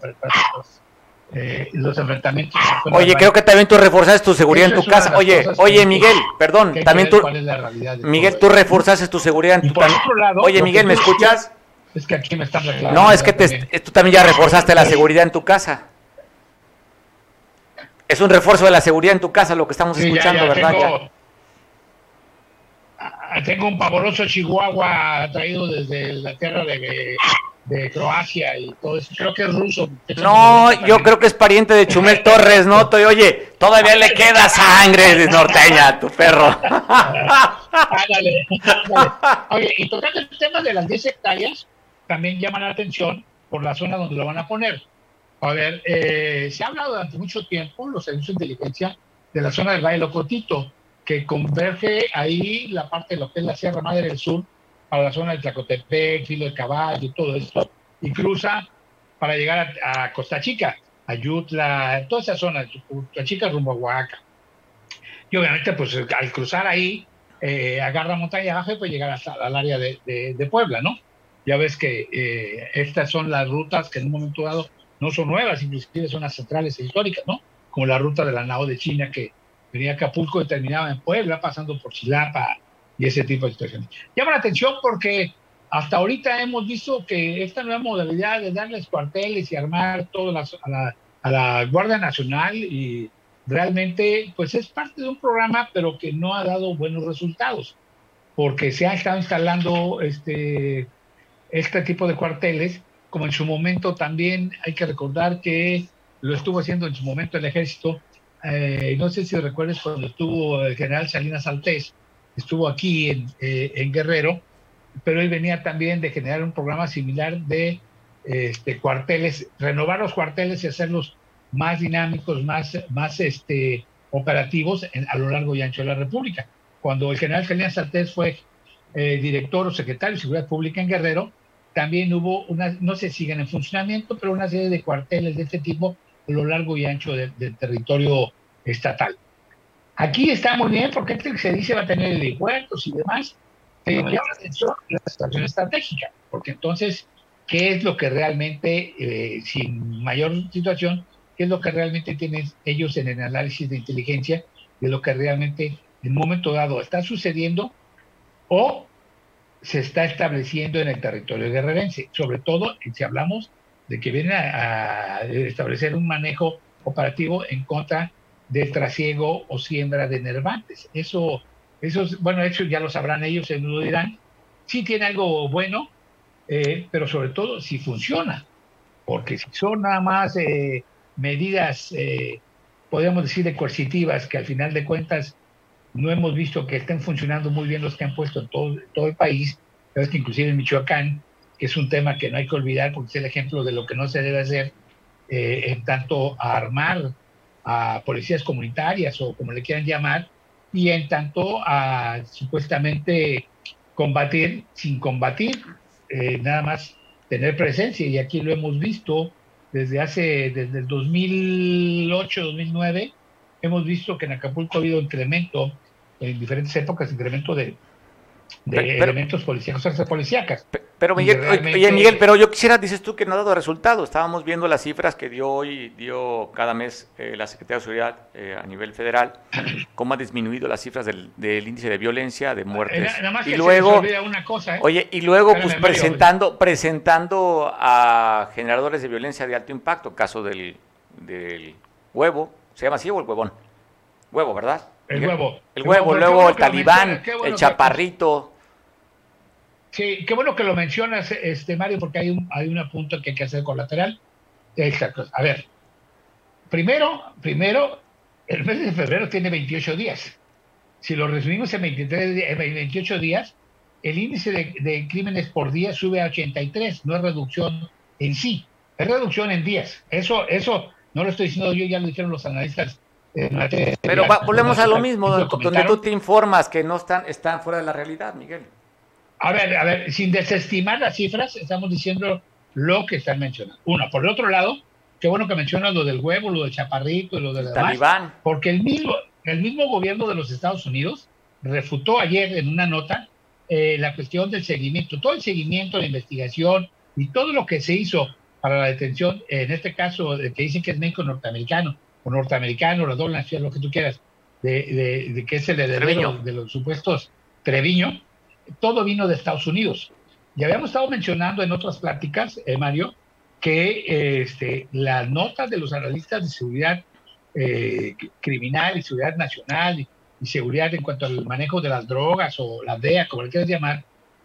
eh, los enfrentamientos. Oye, creo que también tú reforzaste tu seguridad en tu casa. Oye, oye, Miguel, perdón, también tú. Miguel, tú reforzaste tu seguridad en tu casa. Oye, Miguel, ¿me escuchas? Es que aquí me están reclamando. No, es que tú también ya reforzaste la seguridad en tu casa. Es un refuerzo de la seguridad en tu casa lo que estamos escuchando, ¿verdad? Ah, tengo un pavoroso chihuahua traído desde la tierra de, de Croacia y todo eso. Creo que es ruso. No, yo creo que es pariente de Chumel Torres, ¿no? Oye, todavía le queda sangre de norteña a tu perro. ándale, Oye, y tocando el tema de las 10 hectáreas, también llama la atención por la zona donde lo van a poner. A ver, eh, se ha hablado durante mucho tiempo, los servicios de inteligencia, de la zona del Valle Locotito, que converge ahí la parte de lo que es la Sierra Madre del Sur, para la zona de Tlacotepec, Filo de Caballo y todo esto, y cruza para llegar a, Costa Chica, a Yutla, toda esa zona, Costa Chica rumbo a Oaxaca. Y obviamente, pues al cruzar ahí, eh, agarra montaña abajo y puede llegar hasta el área de, Puebla, ¿no? Ya ves que eh, estas son las rutas que en un momento dado no son nuevas, inclusive son las centrales históricas, ¿no? Como la ruta de la Nao de China que venía a Acapulco y terminaba en Puebla, pasando por Chilapa y ese tipo de situaciones. Llama la atención porque hasta ahorita hemos visto que esta nueva modalidad de darles cuarteles y armar todo a, la, a la Guardia Nacional y realmente pues es parte de un programa pero que no ha dado buenos resultados porque se ha estado instalando este este tipo de cuarteles como en su momento también hay que recordar que lo estuvo haciendo en su momento el ejército. Eh, no sé si recuerdas cuando estuvo el general Salinas Altés, estuvo aquí en, eh, en, Guerrero, pero él venía también de generar un programa similar de este, cuarteles, renovar los cuarteles y hacerlos más dinámicos, más, más este, operativos a lo largo y ancho de la República. Cuando el general Salinas Altés fue eh, director o secretario de Seguridad Pública en Guerrero, también hubo, una, no se siguen en funcionamiento, pero una serie de cuarteles de este tipo a lo largo y ancho del territorio estatal. Aquí está muy bien porque que se dice va a tener helipuertos y demás, pero llama la atención la situación estratégica, porque entonces, ¿qué es lo que realmente, eh, sin mayor situación, qué es lo que realmente tienen ellos en el análisis de inteligencia de lo que realmente en un momento dado está sucediendo o se está estableciendo en el territorio guerrerense, sobre todo si hablamos de que viene a, establecer un manejo operativo en contra del trasiego o siembra de nervantes. Eso, eso bueno, eso ya lo sabrán ellos, se lo dirán. Sí tiene algo bueno, eh, pero sobre todo si funciona, porque si son nada más eh, medidas, eh, podríamos decir, de coercitivas, que al final de cuentas no hemos visto que estén funcionando muy bien los que han puesto en todo, todo el país, inclusive en Michoacán, que es un tema que no hay que olvidar porque es el ejemplo de lo que no se debe hacer, eh, en tanto a armar a policías comunitarias o como le quieran llamar, y en tanto a supuestamente combatir sin combatir, eh, nada más tener presencia. Y aquí lo hemos visto desde hace, desde el 2008, 2009, hemos visto que en Acapulco ha habido incremento en diferentes épocas, incremento de, de elementos policíacos, fuerzas policíacas. Pero Miguel, oye Miguel, pero yo quisiera, dices tú que no ha dado resultado. Estábamos viendo las cifras que dio hoy, dio cada mes eh, la Secretaría de Seguridad eh, a nivel federal, cómo ha disminuido las cifras del, índice de violencia, de muertes. y luego, una cosa, ¿eh? oye, y luego pues presentando, presentando a generadores de violencia de alto impacto, caso del, del huevo, ¿se llama así o el huevón? Huevo, ¿verdad? El huevo. El huevo, luego el talibán, el chaparrito. Sí, qué bueno que lo mencionas, este Mario, porque hay un, hay un punto que hay que hacer colateral. Exacto. A ver, primero, primero, el mes de febrero tiene 28 días. Si lo resumimos en 23, 28 días, el índice de, de, crímenes por día sube a 83, no es reducción en sí, es reducción en días. Eso, eso no lo estoy diciendo yo, ya lo dijeron los analistas pero volvemos a lo mismo, donde tú te informas que no están, están fuera de la realidad, Miguel. A ver, a ver, sin desestimar las cifras, estamos diciendo lo que están mencionando. Uno, por el otro lado, qué bueno que mencionas lo del huevo, lo del chaparrito y lo del talibán. Porque el mismo, el mismo gobierno de los Estados Unidos refutó ayer en una nota eh, la cuestión del seguimiento, todo el seguimiento, la investigación y todo lo que se hizo para la detención, en este caso, que dicen que es médico norteamericano, o norteamericano, la doble nación, lo que tú quieras, de, de, que es el heredero de los supuestos Treviño, todo vino de Estados Unidos. Ya habíamos estado mencionando en otras pláticas, eh, Mario, que eh, este, las notas de los analistas de seguridad eh, criminal y seguridad nacional y, seguridad en cuanto al manejo de las drogas o la DEA, como le quieras llamar,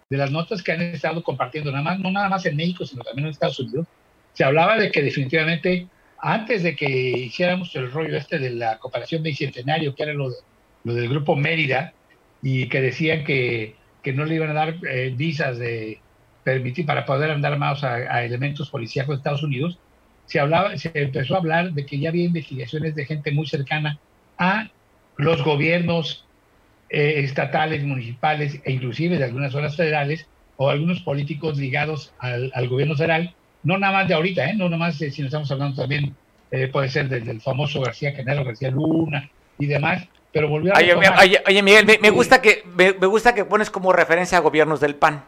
de las notas que han estado compartiendo, nada más, no nada más en México, sino también en Estados Unidos, se hablaba de que definitivamente antes de que hiciéramos el rollo este de la cooperación bicentenario, que era lo, del grupo Mérida, y que decían que, no le iban a dar eh, visas de permitir para poder andar más a, elementos policíacos de Estados Unidos, se hablaba, se empezó a hablar de que ya había investigaciones de gente muy cercana a los gobiernos eh, estatales, municipales e inclusive de algunas zonas federales o algunos políticos ligados al gobierno federal no nada más de ahorita, ¿eh? no nada más de, si nos estamos hablando también, eh, puede ser del, famoso García Genaro, García Luna y demás, pero volvió a... Oye, Miguel, me, gusta que, me, gusta que pones como referencia a gobiernos del PAN.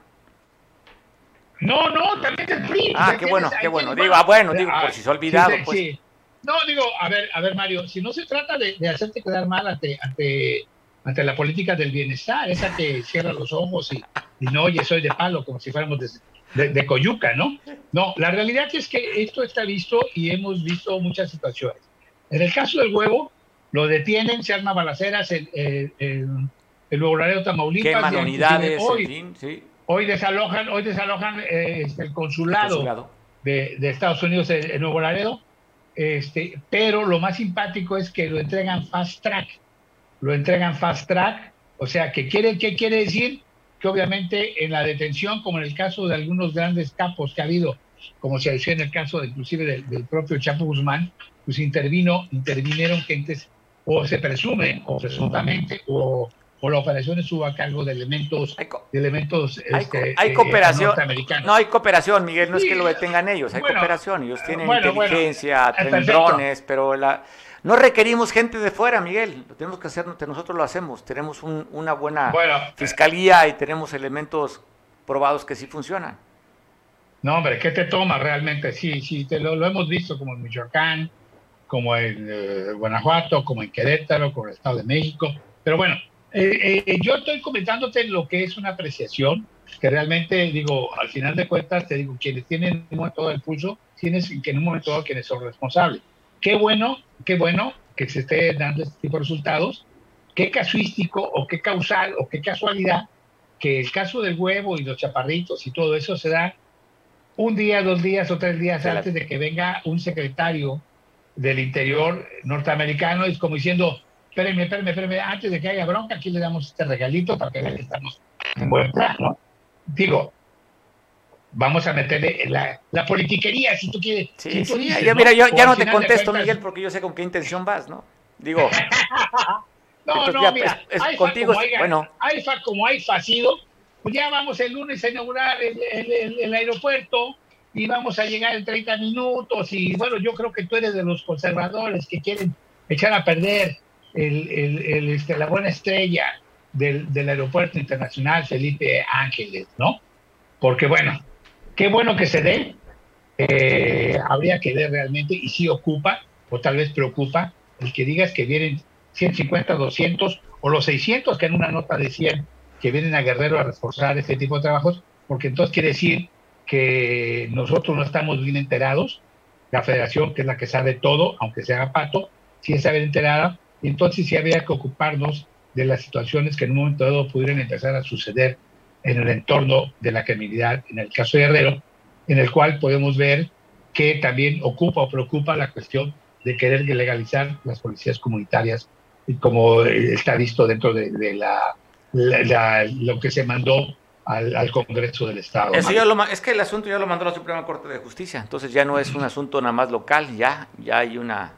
No, no, también del PRI. Ah, qué bueno, qué bueno. Digo, ah, bueno, digo, por si se ha olvidado. pues. No, digo, a ver, a ver, Mario, si no se trata de, hacerte quedar mal ante, ante, ante la política del bienestar, esa que cierra los ojos y, y no, oye, soy de palo, como si fuéramos de, de, Coyuca, ¿no? No, la realidad es que esto está visto y hemos visto muchas situaciones. En el caso del huevo, lo detienen, se arma balaceras en, el Nuevo Laredo, Tamaulipas. unidades, hoy, sí. hoy desalojan, hoy desalojan eh, este, el consulado, De, Estados Unidos en, Nuevo Laredo. Este, pero lo más simpático es que lo entregan fast track. Lo entregan fast track. O sea, ¿qué quiere, qué quiere decir? Que obviamente en la detención, como en el caso de algunos grandes capos que ha habido, como se decía en el caso de, inclusive del, propio Chapo Guzmán, pues intervino, intervinieron gentes, o se presume, o presuntamente, o, o la operación estuvo a cargo de elementos, de elementos hay, este, hay eh, cooperación, no hay cooperación, Miguel, no es que lo detengan ellos, hay cooperación, ellos tienen inteligencia, tienen drones, pero la no requerimos gente de fuera, Miguel. Lo tenemos que hacer, nosotros lo hacemos. Tenemos una buena fiscalía y tenemos elementos probados que sí funcionan. No, hombre, ¿qué te toma realmente? Sí, sí, te lo, hemos visto como en Michoacán, como en eh, Guanajuato, como en Querétaro, como en el Estado de México. Pero bueno, eh, eh, yo estoy comentándote lo que es una apreciación, que realmente digo, al final de cuentas, te digo, quienes tienen en un momento el pulso, tienes que en un momento dado quienes son responsables. Qué bueno, qué bueno que se esté dando este tipo de resultados. Qué casuístico o qué causal o qué casualidad que el caso del huevo y los chaparritos y todo eso se da un día, dos días o tres días antes de que venga un secretario del interior norteamericano, es como diciendo, espérenme, espérenme, espérenme, antes de que haya bronca, aquí le damos este regalito para que vean que estamos en buen plan, ¿no? Digo, vamos a meterle la, la politiquería, si tú quieres. Sí, ya, mira, yo ya no te contesto, Miguel, porque yo sé con qué intención vas, ¿no? Digo. no, no, mira, es, contigo, como bueno. Hay, como hay facido, pues ya vamos el lunes a inaugurar el, el, el, aeropuerto y vamos a llegar en 30 minutos. Y bueno, yo creo que tú eres de los conservadores que quieren echar a perder el, este, la buena estrella del, del aeropuerto internacional Felipe Ángeles, ¿no? Porque bueno, Qué bueno que se dé. Eh, habría que ver realmente y si ocupa, o tal vez preocupa, el que digas que vienen 150, 200 o los 600 que en una nota decían que vienen a Guerrero a reforzar este tipo de trabajos, porque entonces quiere decir que nosotros no estamos bien enterados, la federación, que es la que sabe todo, aunque se haga pato, sí está bien enterada, y entonces sí habría que ocuparnos de las situaciones que en un momento dado pudieran empezar a suceder en el entorno de la criminalidad, en el caso de Guerrero, en el cual podemos ver que también ocupa o preocupa la cuestión de querer legalizar las policías comunitarias, como está visto dentro de, la, lo que se mandó al, Congreso del Estado. es que el asunto ya lo mandó la Suprema Corte de Justicia, entonces ya no es un asunto nada más local, ya, ya hay una,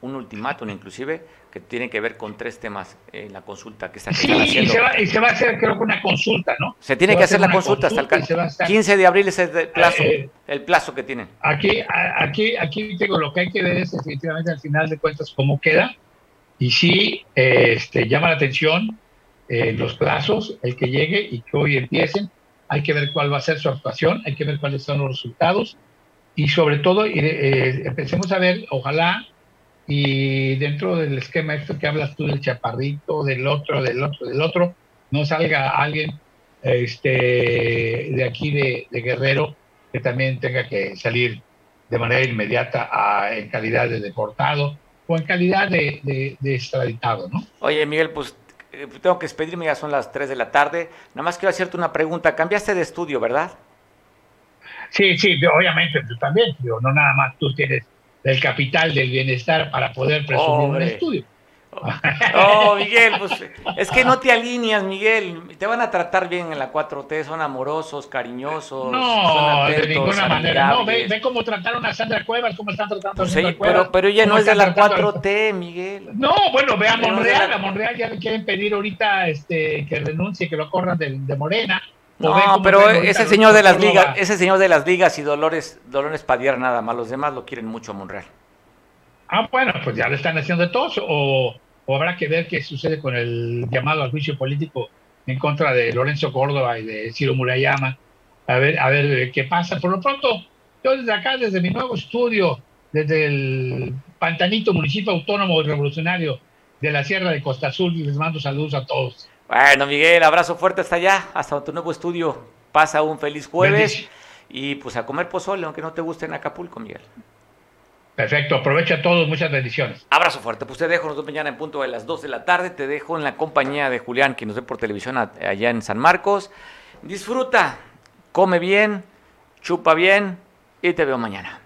un ultimátum inclusive que tiene que ver con tres temas en la consulta que, está, sí, Y se, va, y se va a hacer creo que una consulta, ¿no? Se tiene que hacer la consulta, hasta el 15 de abril es el plazo, eh, el plazo que tienen. Aquí, aquí, aquí tengo lo que hay que ver es definitivamente al final de cuentas cómo queda y sí este, llama la atención eh, los plazos, el que llegue y que hoy empiecen. Hay que ver cuál va a ser su actuación, hay que ver cuáles son los resultados y sobre todo eh, empecemos a ver, ojalá y dentro del esquema esto que hablas tú del chaparrito, del otro, del otro, del otro, no salga alguien este, de aquí de, Guerrero que también tenga que salir de manera inmediata a, en calidad de deportado o en calidad de, extraditado, ¿no? Oye, Miguel, pues eh, tengo que despedirme, ya son las 3 de la tarde. Nada más quiero hacerte una pregunta. Cambiaste de estudio, ¿verdad? Sí, sí, obviamente, tú también, no nada más tú tienes del capital del bienestar para poder presumir un estudio. Oh, Miguel, pues es que no te alineas, Miguel. Te van a tratar bien en la 4T, son amorosos, cariñosos. No, de ninguna manera. No, ve, ve, cómo trataron a Sandra Cuevas, cómo están tratando a pues Sandra Cuevas. Pero, pero ella no es de la 4T, Miguel. No, bueno, ve a Monreal. A Monreal ya le quieren pedir ahorita este, que renuncie, que lo corran de, de Morena. No, pero ese señor de las ligas, ese señor de las ligas y Dolores, Dolores Padier nada más, los demás lo quieren mucho a Monreal. Ah, bueno, pues ya le están haciendo de todos, o, habrá que ver qué sucede con el llamado al juicio político en contra de Lorenzo Córdoba y de Ciro Murayama, a ver, a ver qué pasa. Por lo pronto, yo desde acá, desde mi nuevo estudio, desde el Pantanito Municipio Autónomo Revolucionario de la Sierra de Costa Azul, les mando saludos a todos. Bueno, Miguel, abrazo fuerte hasta allá, hasta tu nuevo estudio. Pasa un feliz jueves y pues a comer pozole, aunque no te guste en Acapulco, Miguel. Perfecto, aprovecha a todos, muchas bendiciones. Abrazo fuerte, pues te dejo, nos vemos mañana en punto de las 2 de la tarde, te dejo en la compañía de Julián, que nos ve por televisión allá en San Marcos. Disfruta, come bien, chupa bien y te veo mañana.